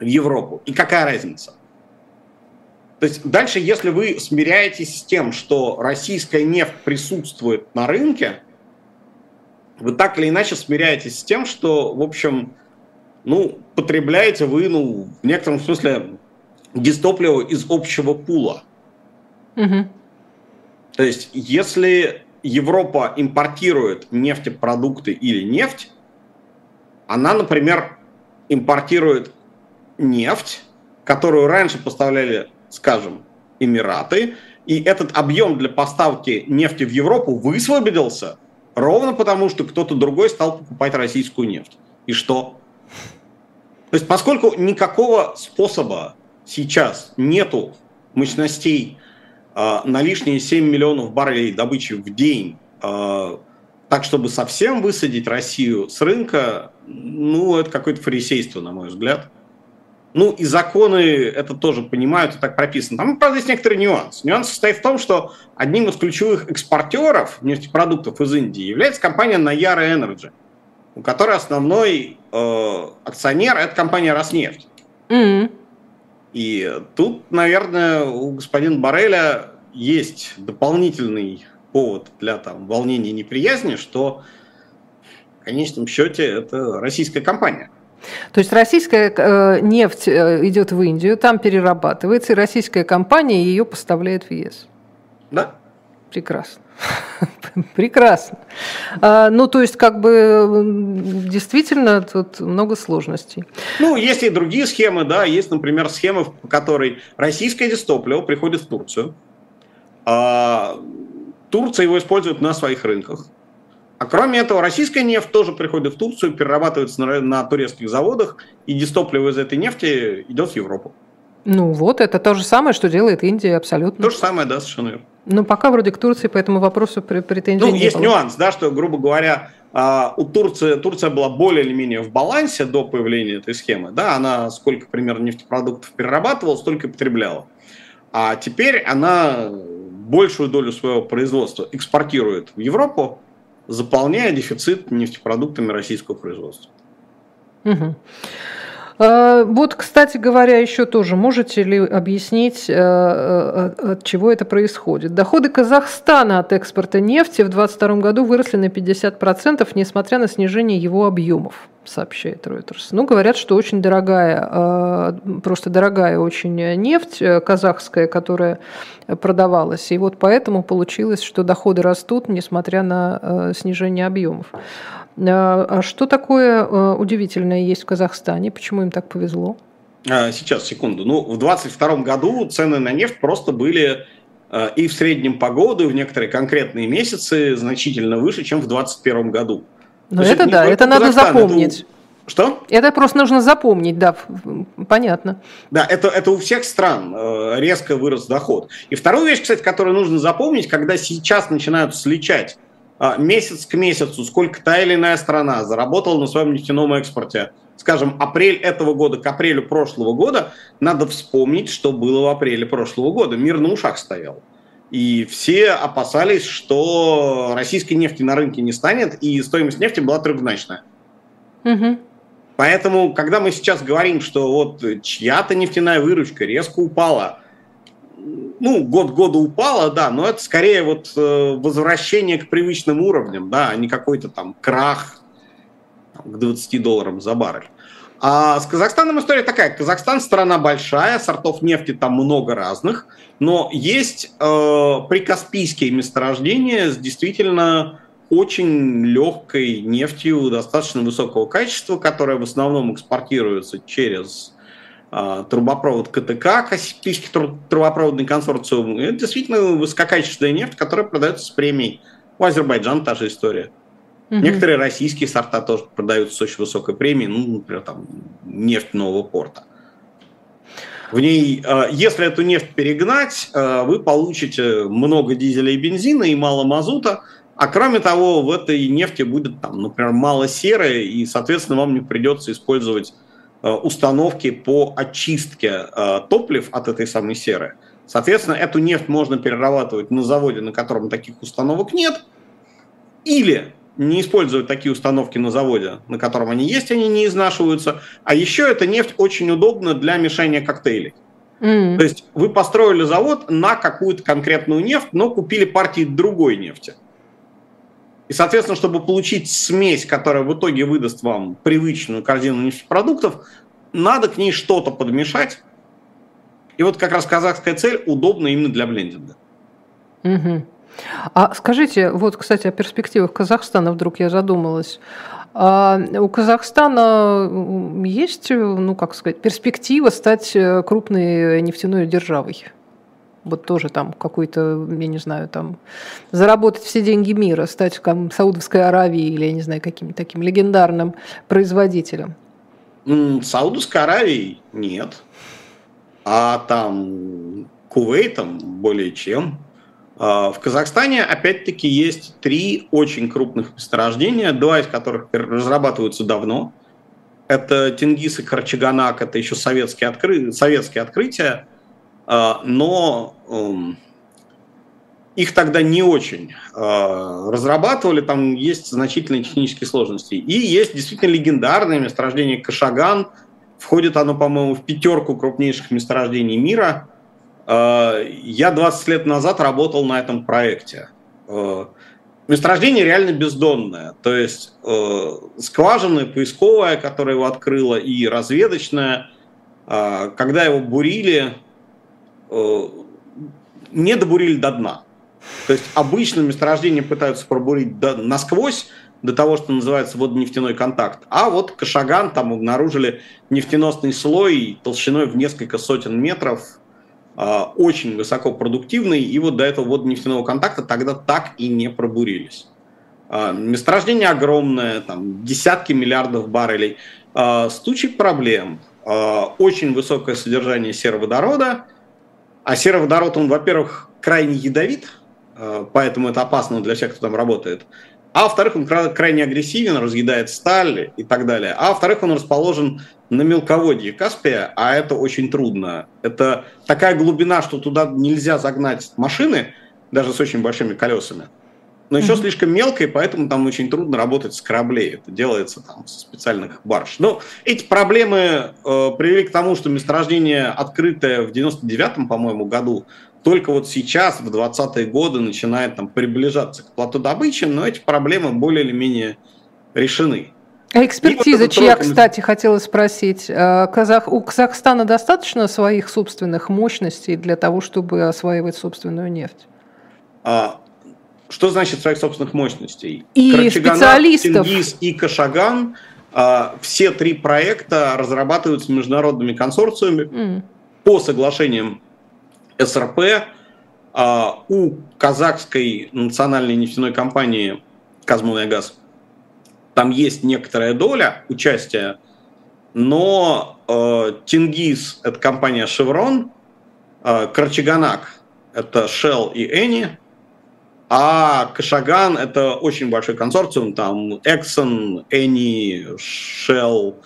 в Европу. И какая разница? То есть дальше, если вы смиряетесь с тем, что российская нефть присутствует на рынке, вы так или иначе смиряетесь с тем, что, в общем, ну, потребляете вы, ну, в некотором смысле дистопливо из общего пула. Угу. То есть, если Европа импортирует нефтепродукты или нефть, она, например, импортирует нефть, которую раньше поставляли, скажем, Эмираты, и этот объем для поставки нефти в Европу высвободился ровно потому, что кто-то другой стал покупать российскую нефть. И что? То есть, поскольку никакого способа сейчас нету мощностей э, на лишние 7 миллионов баррелей добычи в день, э, так, чтобы совсем высадить Россию с рынка, ну, это какое-то фарисейство, на мой взгляд. Ну, и законы это тоже понимают, и так прописано. Там, правда, есть некоторый нюанс. Нюанс состоит в том, что одним из ключевых экспортеров нефтепродуктов из Индии является компания Nayara Energy, у которой основной э, акционер – это компания «Роснефть». Mm-hmm. И тут, наверное, у господина Барреля есть дополнительный повод для там, волнения и неприязни, что в конечном счете это российская компания. То есть российская э, нефть э, идет в Индию, там перерабатывается, и российская компания ее поставляет в ЕС. Да. Прекрасно. [laughs] Прекрасно. А, ну, то есть, как бы, действительно, тут много сложностей. Ну, есть и другие схемы, да. Есть, например, схема, по которой российское дистопливо приходит в Турцию. А Турция его использует на своих рынках. А кроме этого, российская нефть тоже приходит в Турцию, перерабатывается на, на турецких заводах, и дистопливо из этой нефти идет в Европу. Ну вот, это то же самое, что делает Индия абсолютно. То же самое, да, совершенно верно. Ну, пока вроде к Турции по этому вопросу претензий ну, не есть было. нюанс, да, что, грубо говоря, а, у Турции, Турция была более или менее в балансе до появления этой схемы, да, она сколько примерно нефтепродуктов перерабатывала, столько и потребляла. А теперь она большую долю своего производства экспортирует в Европу, заполняя дефицит нефтепродуктами российского производства. Угу. Вот, кстати говоря, еще тоже можете ли объяснить, э, э, от чего это происходит? Доходы Казахстана от экспорта нефти в 2022 году выросли на 50%, несмотря на снижение его объемов сообщает Reuters. Ну, говорят, что очень дорогая, просто дорогая очень нефть казахская, которая продавалась. И вот поэтому получилось, что доходы растут, несмотря на снижение объемов. А, а что такое э, удивительное есть в Казахстане? Почему им так повезло? А, сейчас, секунду. Ну, в 2022 году цены на нефть просто были и в среднем по году, и в некоторые конкретные месяцы значительно выше, чем в 2021 году. Ну, это да, это надо запомнить. Это... Что? Это просто нужно запомнить, да, понятно. Да, это, это у всех стран резко вырос доход. И вторую вещь, кстати, которую нужно запомнить, когда сейчас начинают сличать а, месяц к месяцу, сколько та или иная страна заработала на своем нефтяном экспорте, скажем, апрель этого года к апрелю прошлого года, надо вспомнить, что было в апреле прошлого года. Мир на ушах стоял. И все опасались, что российской нефти на рынке не станет, и стоимость нефти была трехзначная. Угу. Поэтому, когда мы сейчас говорим, что вот чья-то нефтяная выручка резко упала, ну, год года упала, да, но это скорее вот э, возвращение к привычным уровням, да, а не какой-то там крах к 20 долларам за баррель. А с Казахстаном история такая. Казахстан страна большая, сортов нефти там много разных, но есть э, прикаспийские месторождения с действительно очень легкой нефтью достаточно высокого качества, которая в основном экспортируется через трубопровод КТК, Каспийский трубопроводный консорциум. Это действительно высококачественная нефть, которая продается с премией. У Азербайджана та же история. Угу. Некоторые российские сорта тоже продаются с очень высокой премией, ну, например, там, нефть нового порта. В ней, а, если эту нефть перегнать, а, вы получите много дизеля и бензина и мало мазута, а кроме того, в этой нефти будет, там, например, мало серы, и, соответственно, вам не придется использовать установки по очистке э, топлив от этой самой серы. Соответственно, эту нефть можно перерабатывать на заводе, на котором таких установок нет, или не использовать такие установки на заводе, на котором они есть, они не изнашиваются. А еще эта нефть очень удобна для мешания коктейлей. Mm. То есть вы построили завод на какую-то конкретную нефть, но купили партии другой нефти. И, соответственно, чтобы получить смесь, которая в итоге выдаст вам привычную корзину нефтепродуктов, надо к ней что-то подмешать. И вот как раз казахская цель удобна именно для блендинга. Угу. А скажите, вот, кстати, о перспективах Казахстана вдруг я задумалась. А у Казахстана есть, ну, как сказать, перспектива стать э, крупной нефтяной державой? Вот тоже там какой-то, я не знаю, там заработать все деньги мира, стать там, Саудовской Аравией или, я не знаю, каким-то таким легендарным производителем? Саудовской Аравии нет. А там Кувейтом более чем. А в Казахстане, опять-таки, есть три очень крупных месторождения, два из которых разрабатываются давно. Это Тенгиз и Карчаганак, это еще советские, откры... советские открытия. А, но эм, их тогда не очень а, разрабатывали, там есть значительные технические сложности. И есть действительно легендарное месторождение Кашаган, входит оно, по-моему, в пятерку крупнейших месторождений мира. А, я 20 лет назад работал на этом проекте. Месторождение реально бездонное, то есть скважина поисковая, которая его открыла, и разведочная. Когда его бурили, Э, не добурили до дна. То есть обычно месторождение пытаются пробурить до, насквозь, до того, что называется водонефтяной контакт. А вот Кашаган там обнаружили нефтеносный слой толщиной в несколько сотен метров, э, очень высокопродуктивный, и вот до этого водонефтяного контакта тогда так и не пробурились. Э, месторождение огромное, там десятки миллиардов баррелей, э, с тучей проблем, э, очень высокое содержание сероводорода – а сероводород, он, во-первых, крайне ядовит, э, поэтому это опасно для всех, кто там работает. А во-вторых, он крайне агрессивен, разъедает сталь и так далее. А во-вторых, он расположен на мелководье Каспия, а это очень трудно. Это такая глубина, что туда нельзя загнать машины, даже с очень большими колесами. Но еще mm-hmm. слишком мелко, и поэтому там очень трудно работать с кораблей. Это делается там со специальных барж. Но эти проблемы э, привели к тому, что месторождение, открытое в 99-м, по-моему, году, только вот сейчас, в 20-е годы, начинает там приближаться к плато добычи, но эти проблемы более или менее решены. А экспертиза, вот чья, кстати, хотела спросить, э, Казах, у Казахстана достаточно своих собственных мощностей для того, чтобы осваивать собственную нефть? А, что значит своих собственных мощностей? И Крачаганат, специалистов. Тенгиз и Кашаган, а, все три проекта разрабатываются международными консорциумами mm. по соглашениям СРП, а, у казахской национальной нефтяной компании «Казмунайгаз» там есть некоторая доля участия, но э, Тенгиз – это компания «Шеврон», э, Карчаганак – это Shell и Eni, а Кашаган – это очень большой консорциум, там Exxon, Eni, Shell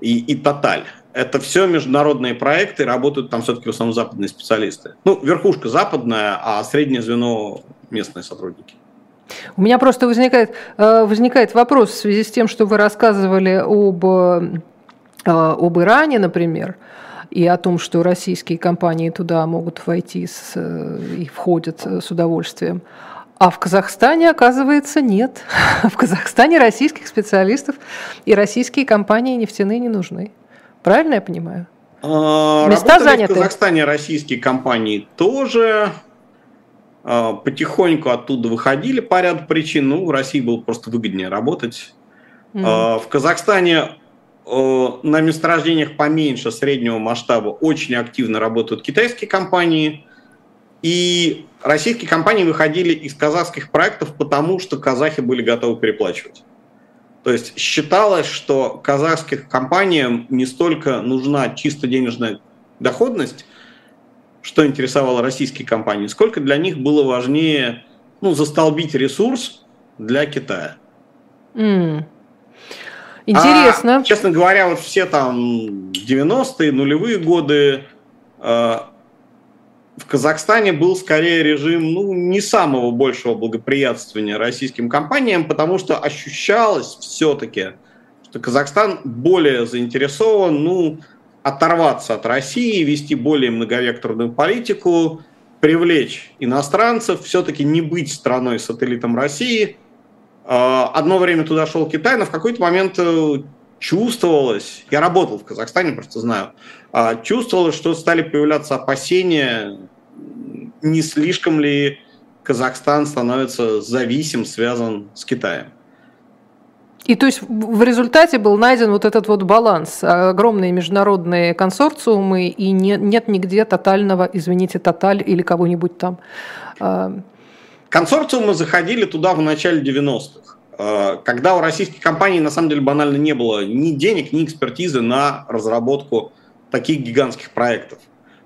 и, и Total – это все международные проекты, работают там все-таки в основном западные специалисты. Ну, верхушка западная, а среднее звено местные сотрудники. У меня просто возникает, э, возникает вопрос в связи с тем, что вы рассказывали об, э, об Иране, например, и о том, что российские компании туда могут войти с, и входят с удовольствием. А в Казахстане, оказывается, нет. [laughs] В Казахстане российских специалистов и российские компании нефтяные не нужны. Правильно я понимаю? А, Места заняты. В Казахстане российские компании тоже а, потихоньку оттуда выходили по ряду причин. Ну, в России было просто выгоднее работать. Mm. В Казахстане на месторождениях поменьше среднего масштаба очень активно работают китайские компании. И российские компании выходили из казахских проектов, потому что казахи были готовы переплачивать. То есть считалось, что казахских компаниям не столько нужна чисто денежная доходность, что интересовало российские компании, сколько для них было важнее ну, застолбить ресурс для Китая. Mm. Интересно. А, честно говоря, вот все там 90-е, нулевые годы э, в Казахстане был скорее режим ну, не самого большего благоприятствования российским компаниям, потому что ощущалось все-таки, что Казахстан более заинтересован ну, оторваться от России, вести более многовекторную политику, привлечь иностранцев, все-таки не быть страной-сателлитом России. А, одно время туда шел Китай, но в какой-то момент э, чувствовалось, я работал в Казахстане, просто знаю, а, чувствовалось, что стали появляться опасения, не слишком ли Казахстан становится зависим, связан с Китаем. И то есть в результате был найден вот этот вот баланс. Огромные международные консорциумы, и не, нет нигде тотального, извините, тоталь или кого-нибудь там. А, консорциумы заходили туда в начале 90-х. Э, когда у российских компаний на самом деле банально не было ни денег, ни экспертизы на разработку таких гигантских проектов.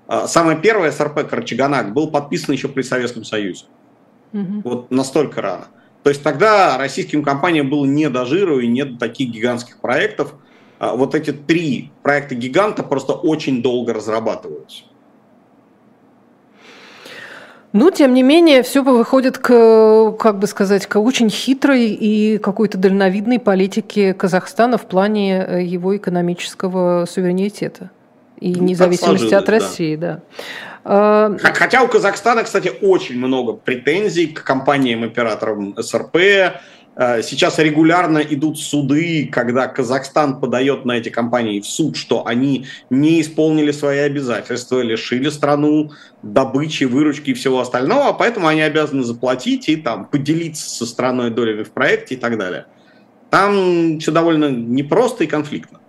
Э, самое первое СРП Карчаганак был подписан еще при Советском Союзе. Угу. Вот настолько рано. То есть тогда российским компаниям было не до жира и нет таких гигантских проектов. Э, вот эти три проекта гиганта просто очень долго разрабатываются. Ну, тем не менее, все выходит к, как бы сказать, к очень хитрой и какой-то дальновидной политике Казахстана в плане э, его экономического суверенитета и ну, независимости от России, да. да. Хотя у Казахстана, кстати, очень много претензий к компаниям-операторам СРП, сейчас регулярно идут суды, когда Казахстан подает на эти компании в суд, что они не исполнили свои обязательства, лишили страну добычи, выручки и всего остального, поэтому они обязаны заплатить и там поделиться со страной долями в проекте и так далее. Там все довольно непросто и конфликтно.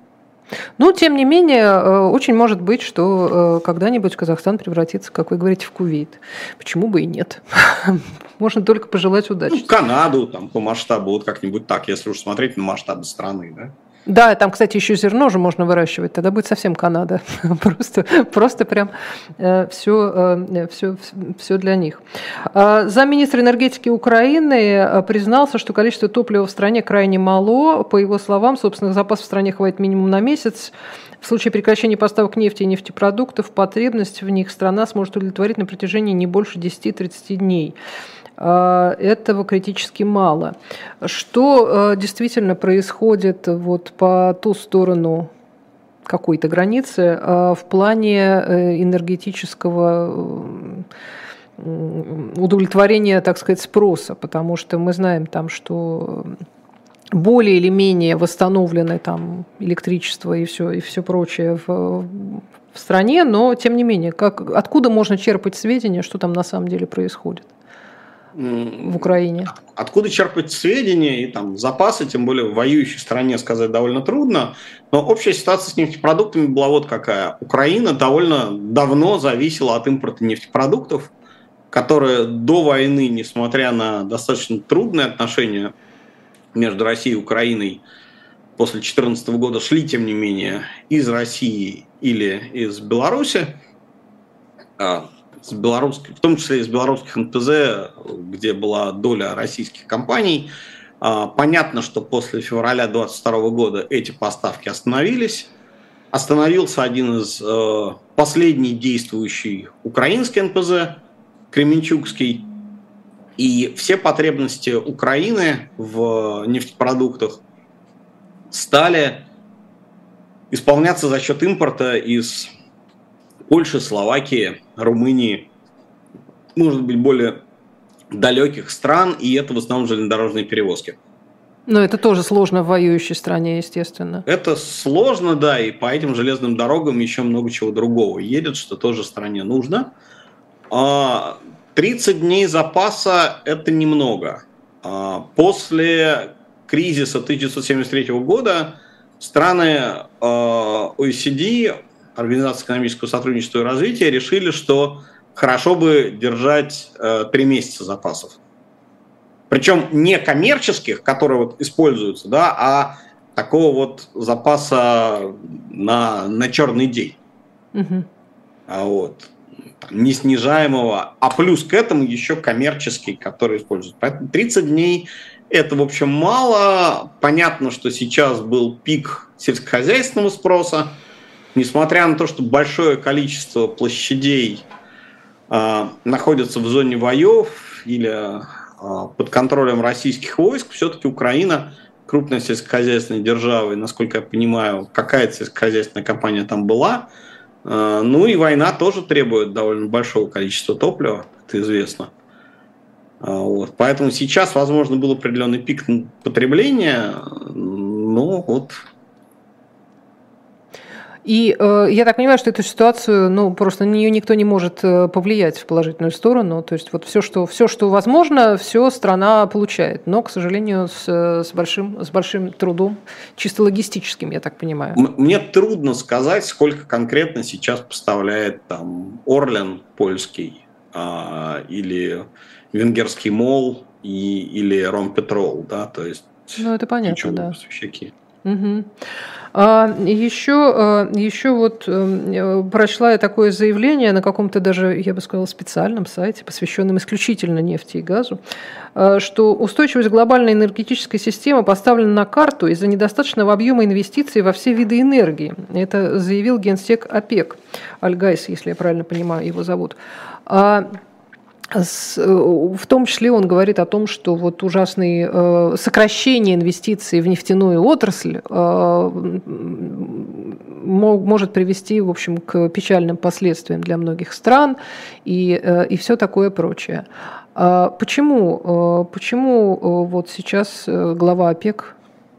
Ну, тем не менее, э, очень может быть, что э, когда-нибудь Казахстан превратится, как вы говорите, в Кувейт. Почему бы и нет? [laughs] Можно только пожелать удачи. Ну, Канаду там по масштабу, вот как-нибудь так, если уж смотреть на масштабы страны, да? Да, там, кстати, еще зерно же можно выращивать, тогда будет совсем Канада. [laughs] просто, просто прям э, все, э, все, все для них. Э, замминистра энергетики Украины э, признался, что количество топлива в стране крайне мало. По его словам, собственных запасов в стране хватит минимум на месяц. В случае прекращения поставок нефти и нефтепродуктов потребность в них страна сможет удовлетворить на протяжении не больше 10-30 дней. А, этого критически мало. Что а, действительно происходит вот по ту сторону какой-то границы а, в плане э, энергетического удовлетворения, так сказать, спроса, потому что мы знаем там, что более или менее восстановлены там электричество и все, и все прочее в, в стране, но тем не менее, как, откуда можно черпать сведения, что там на самом деле происходит? В Украине? Откуда черпать сведения и там запасы, тем более в воюющей стране сказать довольно трудно. Но общая ситуация с нефтепродуктами была вот какая. Украина довольно давно зависела от импорта нефтепродуктов, которые до войны, несмотря на достаточно трудные отношения между Россией и Украиной, после 2014 года шли, тем не менее, из России или из Беларуси. С белорусской, в том числе из белорусских НПЗ, где была доля российских компаний. А, понятно, что после февраля 2022 года эти поставки остановились. Остановился один из э, последний действующий украинский НПЗ, Кременчугский. И все потребности Украины в нефтепродуктах стали исполняться за счет импорта из Польши, Словакии, Румынии, может быть, более далеких стран, и это в основном железнодорожные перевозки. Но это тоже сложно в воюющей стране, естественно. Это сложно, да, и по этим железным дорогам еще много чего другого едет, что тоже стране нужно. 30 а, дней запаса – это немного. А, после кризиса 1973 года страны а, Организации экономического сотрудничества и развития решили, что хорошо бы держать э, три месяца запасов. Причем не коммерческих, которые вот используются, да, а такого вот запаса на, на черный день. Угу. А вот не снижаемого, а плюс к этому еще коммерческий, который используют. Поэтому 30 дней это, в общем, мало. Понятно, что сейчас был пик сельскохозяйственного спроса, несмотря на то, что большое количество площадей э, находятся в зоне боев или э, под контролем российских войск, все-таки Украина крупная сельскохозяйственная держава, и, насколько я понимаю, какая-то сельскохозяйственная компания там была. Э, ну и война тоже требует довольно большого количества топлива, это известно. Вот. Поэтому сейчас, возможно, был определенный пик потребления, но вот и э, я так понимаю, что эту ситуацию, ну, просто на нее никто не может э, повлиять в положительную сторону. То есть вот все, что, все, что возможно, все страна получает. Но, к сожалению, с, с, большим, с большим трудом, чисто логистическим, я так понимаю. Мне трудно сказать, сколько конкретно сейчас поставляет там Орлен польский а, или венгерский МОЛ и, или Ромпетрол, да, то есть... Ну, это понятно, да. Свящаки. Угу. А еще, а, еще вот э, прочла я такое заявление на каком-то даже, я бы сказала, специальном сайте, посвященном исключительно нефти и газу, а, что устойчивость глобальной энергетической системы поставлена на карту из-за недостаточного объема инвестиций во все виды энергии. Это заявил генсек ОПЕК, Альгайс, если я правильно понимаю, его зовут. Э, в том числе он говорит о том, что вот ужасные э, сокращение инвестиций в нефтяную отрасль э, может привести, в общем, к печальным последствиям для многих стран и, и все такое прочее. А почему, почему вот сейчас глава ОПЕК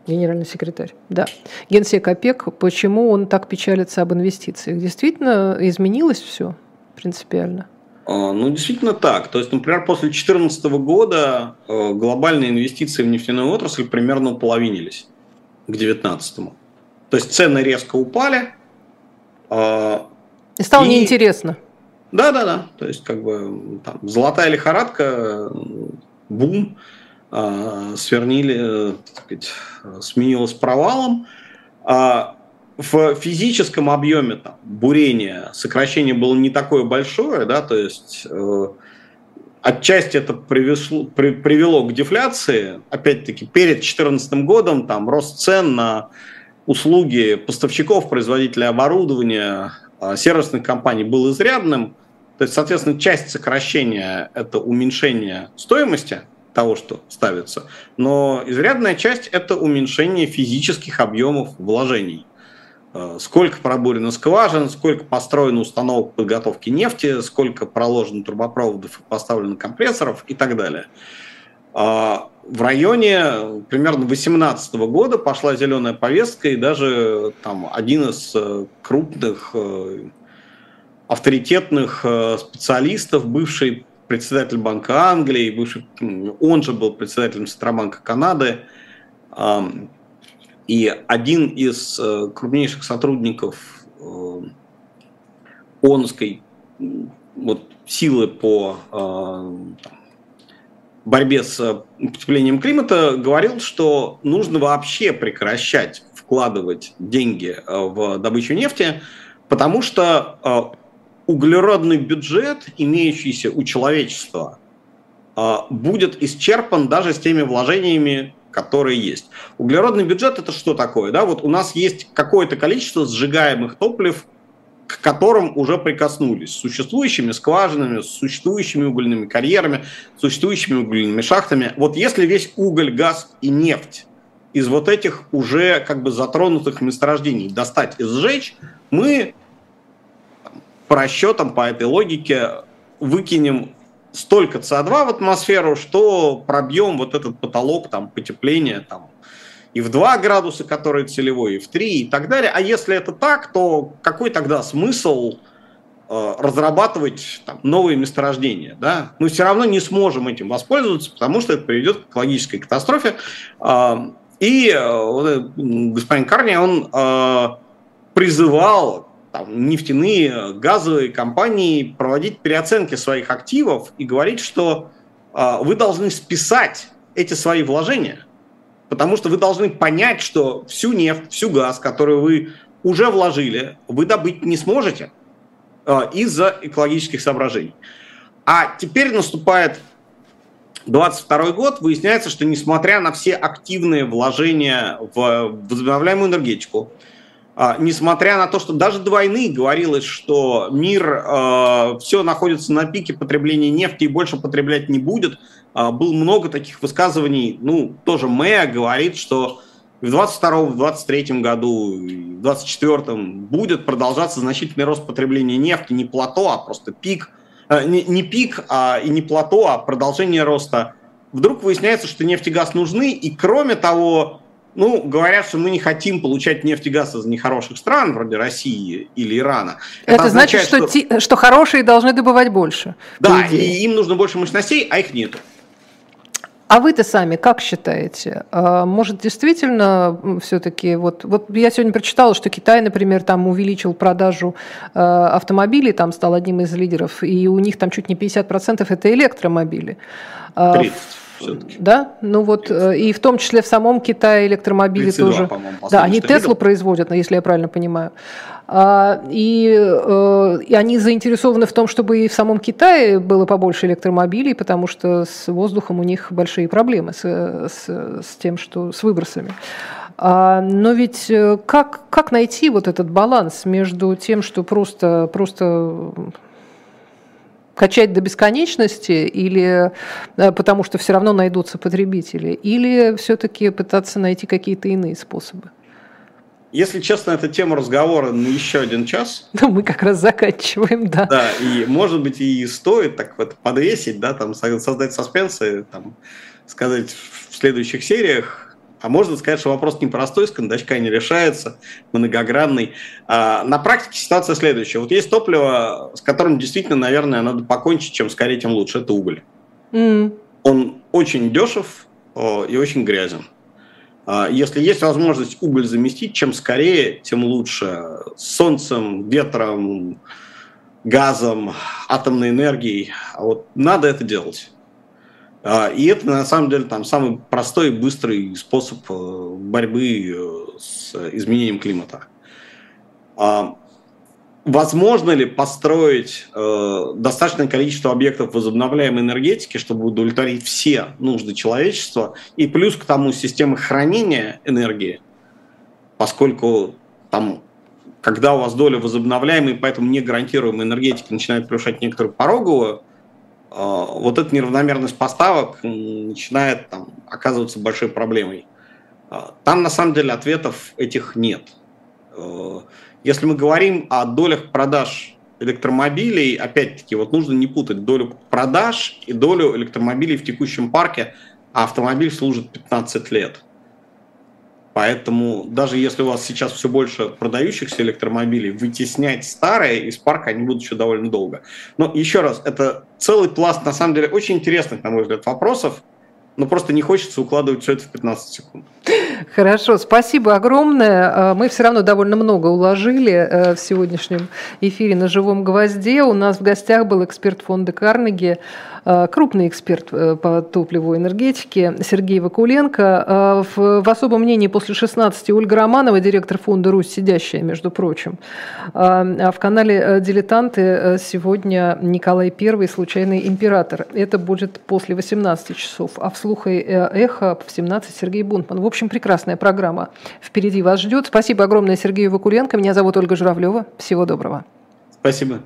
генеральный секретарь, да, генсек ОПЕК, почему он так печалится об инвестициях? Действительно изменилось все принципиально? А, ну, действительно так. То есть, например, после 2014 года э, глобальные инвестиции в нефтяную отрасль примерно уполовинились к 2019. То есть цены резко упали. А, и стало и... неинтересно. Да, да, да. То есть, как бы там, золотая лихорадка, бум, а, свернили, так сказать, сменилась провалом. В физическом объеме там, бурения сокращение было не такое большое, да, то есть э, отчасти это привесло, при, привело к дефляции. Опять-таки, перед 2014 годом там рост цен на услуги поставщиков, производителей оборудования, э, сервисных компаний был изрядным. То есть, соответственно, часть сокращения – это уменьшение стоимости того, что ставится, но изрядная часть – это уменьшение физических объемов вложений. Э, сколько пробурено скважин, сколько построено установок подготовки нефти, сколько проложено трубопроводов поставлено компрессоров и так далее. А, в районе примерно 2018 года пошла зеленая повестка, и даже там один из э, крупных э, авторитетных специалистов, бывший председатель Банка Англии, бывший, он же был председателем Центробанка Канады, и один из э, крупнейших сотрудников э, ООНской вот, силы по э, борьбе с потеплением климата говорил, что нужно вообще прекращать вкладывать деньги в добычу нефти, потому что углеродный бюджет, имеющийся у человечества, будет исчерпан даже с теми вложениями, которые есть. Углеродный бюджет это что такое? Да, вот у нас есть какое-то количество сжигаемых топлив, к которым уже прикоснулись, с существующими скважинами, с существующими угольными карьерами, с существующими угольными шахтами. Вот если весь уголь, газ и нефть из вот этих уже как бы затронутых месторождений достать и сжечь, мы по расчетам, по этой логике выкинем столько СО2 в атмосферу, что пробьем вот этот потолок там, потепления там, и в 2 градуса, который целевой, и в 3, и так далее. А если это так, то какой тогда смысл э, разрабатывать там, новые месторождения? Да? Мы все равно не сможем этим воспользоваться, потому что это приведет к экологической катастрофе. Э, и э, господин Карни, он э, призывал там, нефтяные, газовые компании проводить переоценки своих активов и говорить, что э, вы должны списать эти свои вложения, потому что вы должны понять, что всю нефть, всю газ, которую вы уже вложили, вы добыть не сможете э, из-за экологических соображений. А теперь наступает 22 год, выясняется, что несмотря на все активные вложения в возобновляемую энергетику, несмотря на то, что даже до войны говорилось, что мир э, все находится на пике потребления нефти и больше потреблять не будет, э, было много таких высказываний. Ну, тоже Мэя говорит, что в 22-23 году, в 24 будет продолжаться значительный рост потребления нефти, не плато, а просто пик, э, не, не пик а, и не плато, а продолжение роста. Вдруг выясняется, что нефть и газ нужны, и кроме того, ну, говорят, что мы не хотим получать нефть и газ из нехороших стран, вроде России или Ирана. Это, Это значит, что, что... Ти, что хорошие должны добывать больше. Да, и им нужно больше мощностей, а их нет. А вы-то сами как считаете? А, может, действительно все-таки, вот, вот я сегодня прочитала, что Китай, например, там увеличил продажу э, автомобилей, там стал одним из лидеров, и у них там чуть не 50% это электромобили. 30 все-таки. Да, ну вот э, и в том числе в самом Китае электромобили тоже. Да, они Теслу производят, если я правильно понимаю. А, и, э, и они заинтересованы в том, чтобы и в самом Китае было побольше электромобилей, потому что с воздухом у них большие проблемы с, с, с тем, что с выбросами. А, но ведь э, как, как найти вот этот баланс между тем, что просто, просто качать до бесконечности, или э, потому что все равно найдутся потребители, или все-таки пытаться найти какие-то иные способы? Если честно, это тема разговора на еще один час. Ну, мы как раз заканчиваем, да. Да, и может быть и стоит так вот подвесить, да, там создать саспенсы, там сказать в следующих сериях, а можно сказать, что вопрос непростой, с кондачка не решается, многогранный. А на практике ситуация следующая. Вот есть топливо, с которым действительно, наверное, надо покончить, чем скорее, тем лучше. Это уголь. Mm. Он очень дешев и очень грязен. А если есть возможность уголь заместить, чем скорее, тем лучше. Солнцем, ветром, газом, атомной энергией. А вот надо это делать. А, и это на самом деле там самый простой и быстрый способ э, борьбы э, с изменением климата. А, возможно ли построить э, достаточное количество объектов возобновляемой энергетики, чтобы удовлетворить все нужды человечества, и плюс к тому системы хранения энергии, поскольку там, когда у вас доля возобновляемой, поэтому не гарантируемой энергетики начинает превышать некоторую пороговую, вот эта неравномерность поставок начинает там, оказываться большой проблемой. Э, там на самом деле ответов этих нет. Э, если мы говорим о долях продаж электромобилей, опять-таки, вот нужно не путать долю продаж и долю электромобилей в текущем парке, а автомобиль служит 15 лет. Поэтому даже если у вас сейчас все больше продающихся электромобилей, вытеснять старые из парка они будут еще довольно долго. Но еще раз, это целый пласт, на самом деле, очень интересных, на мой взгляд, вопросов, но просто не хочется укладывать все это в 15 секунд. Хорошо, спасибо огромное. А, мы все равно довольно много уложили э, в сегодняшнем эфире на живом гвозде. У нас в гостях был эксперт фонда Карнеги, крупный эксперт э, по топливу энергетике Сергей Вакуленко. В, в особом мнении после 16 Ольга Романова, директор фонда «Русь», сидящая, между прочим. А в канале «Дилетанты» сегодня Николай I, случайный император. Это будет после 18 часов. А вслух и эхо в 17 Сергей Бунтман. В общем, прекрасная программа впереди вас ждет. Спасибо огромное Сергею Вакуленко. Меня зовут Ольга Журавлева. Всего доброго. Спасибо.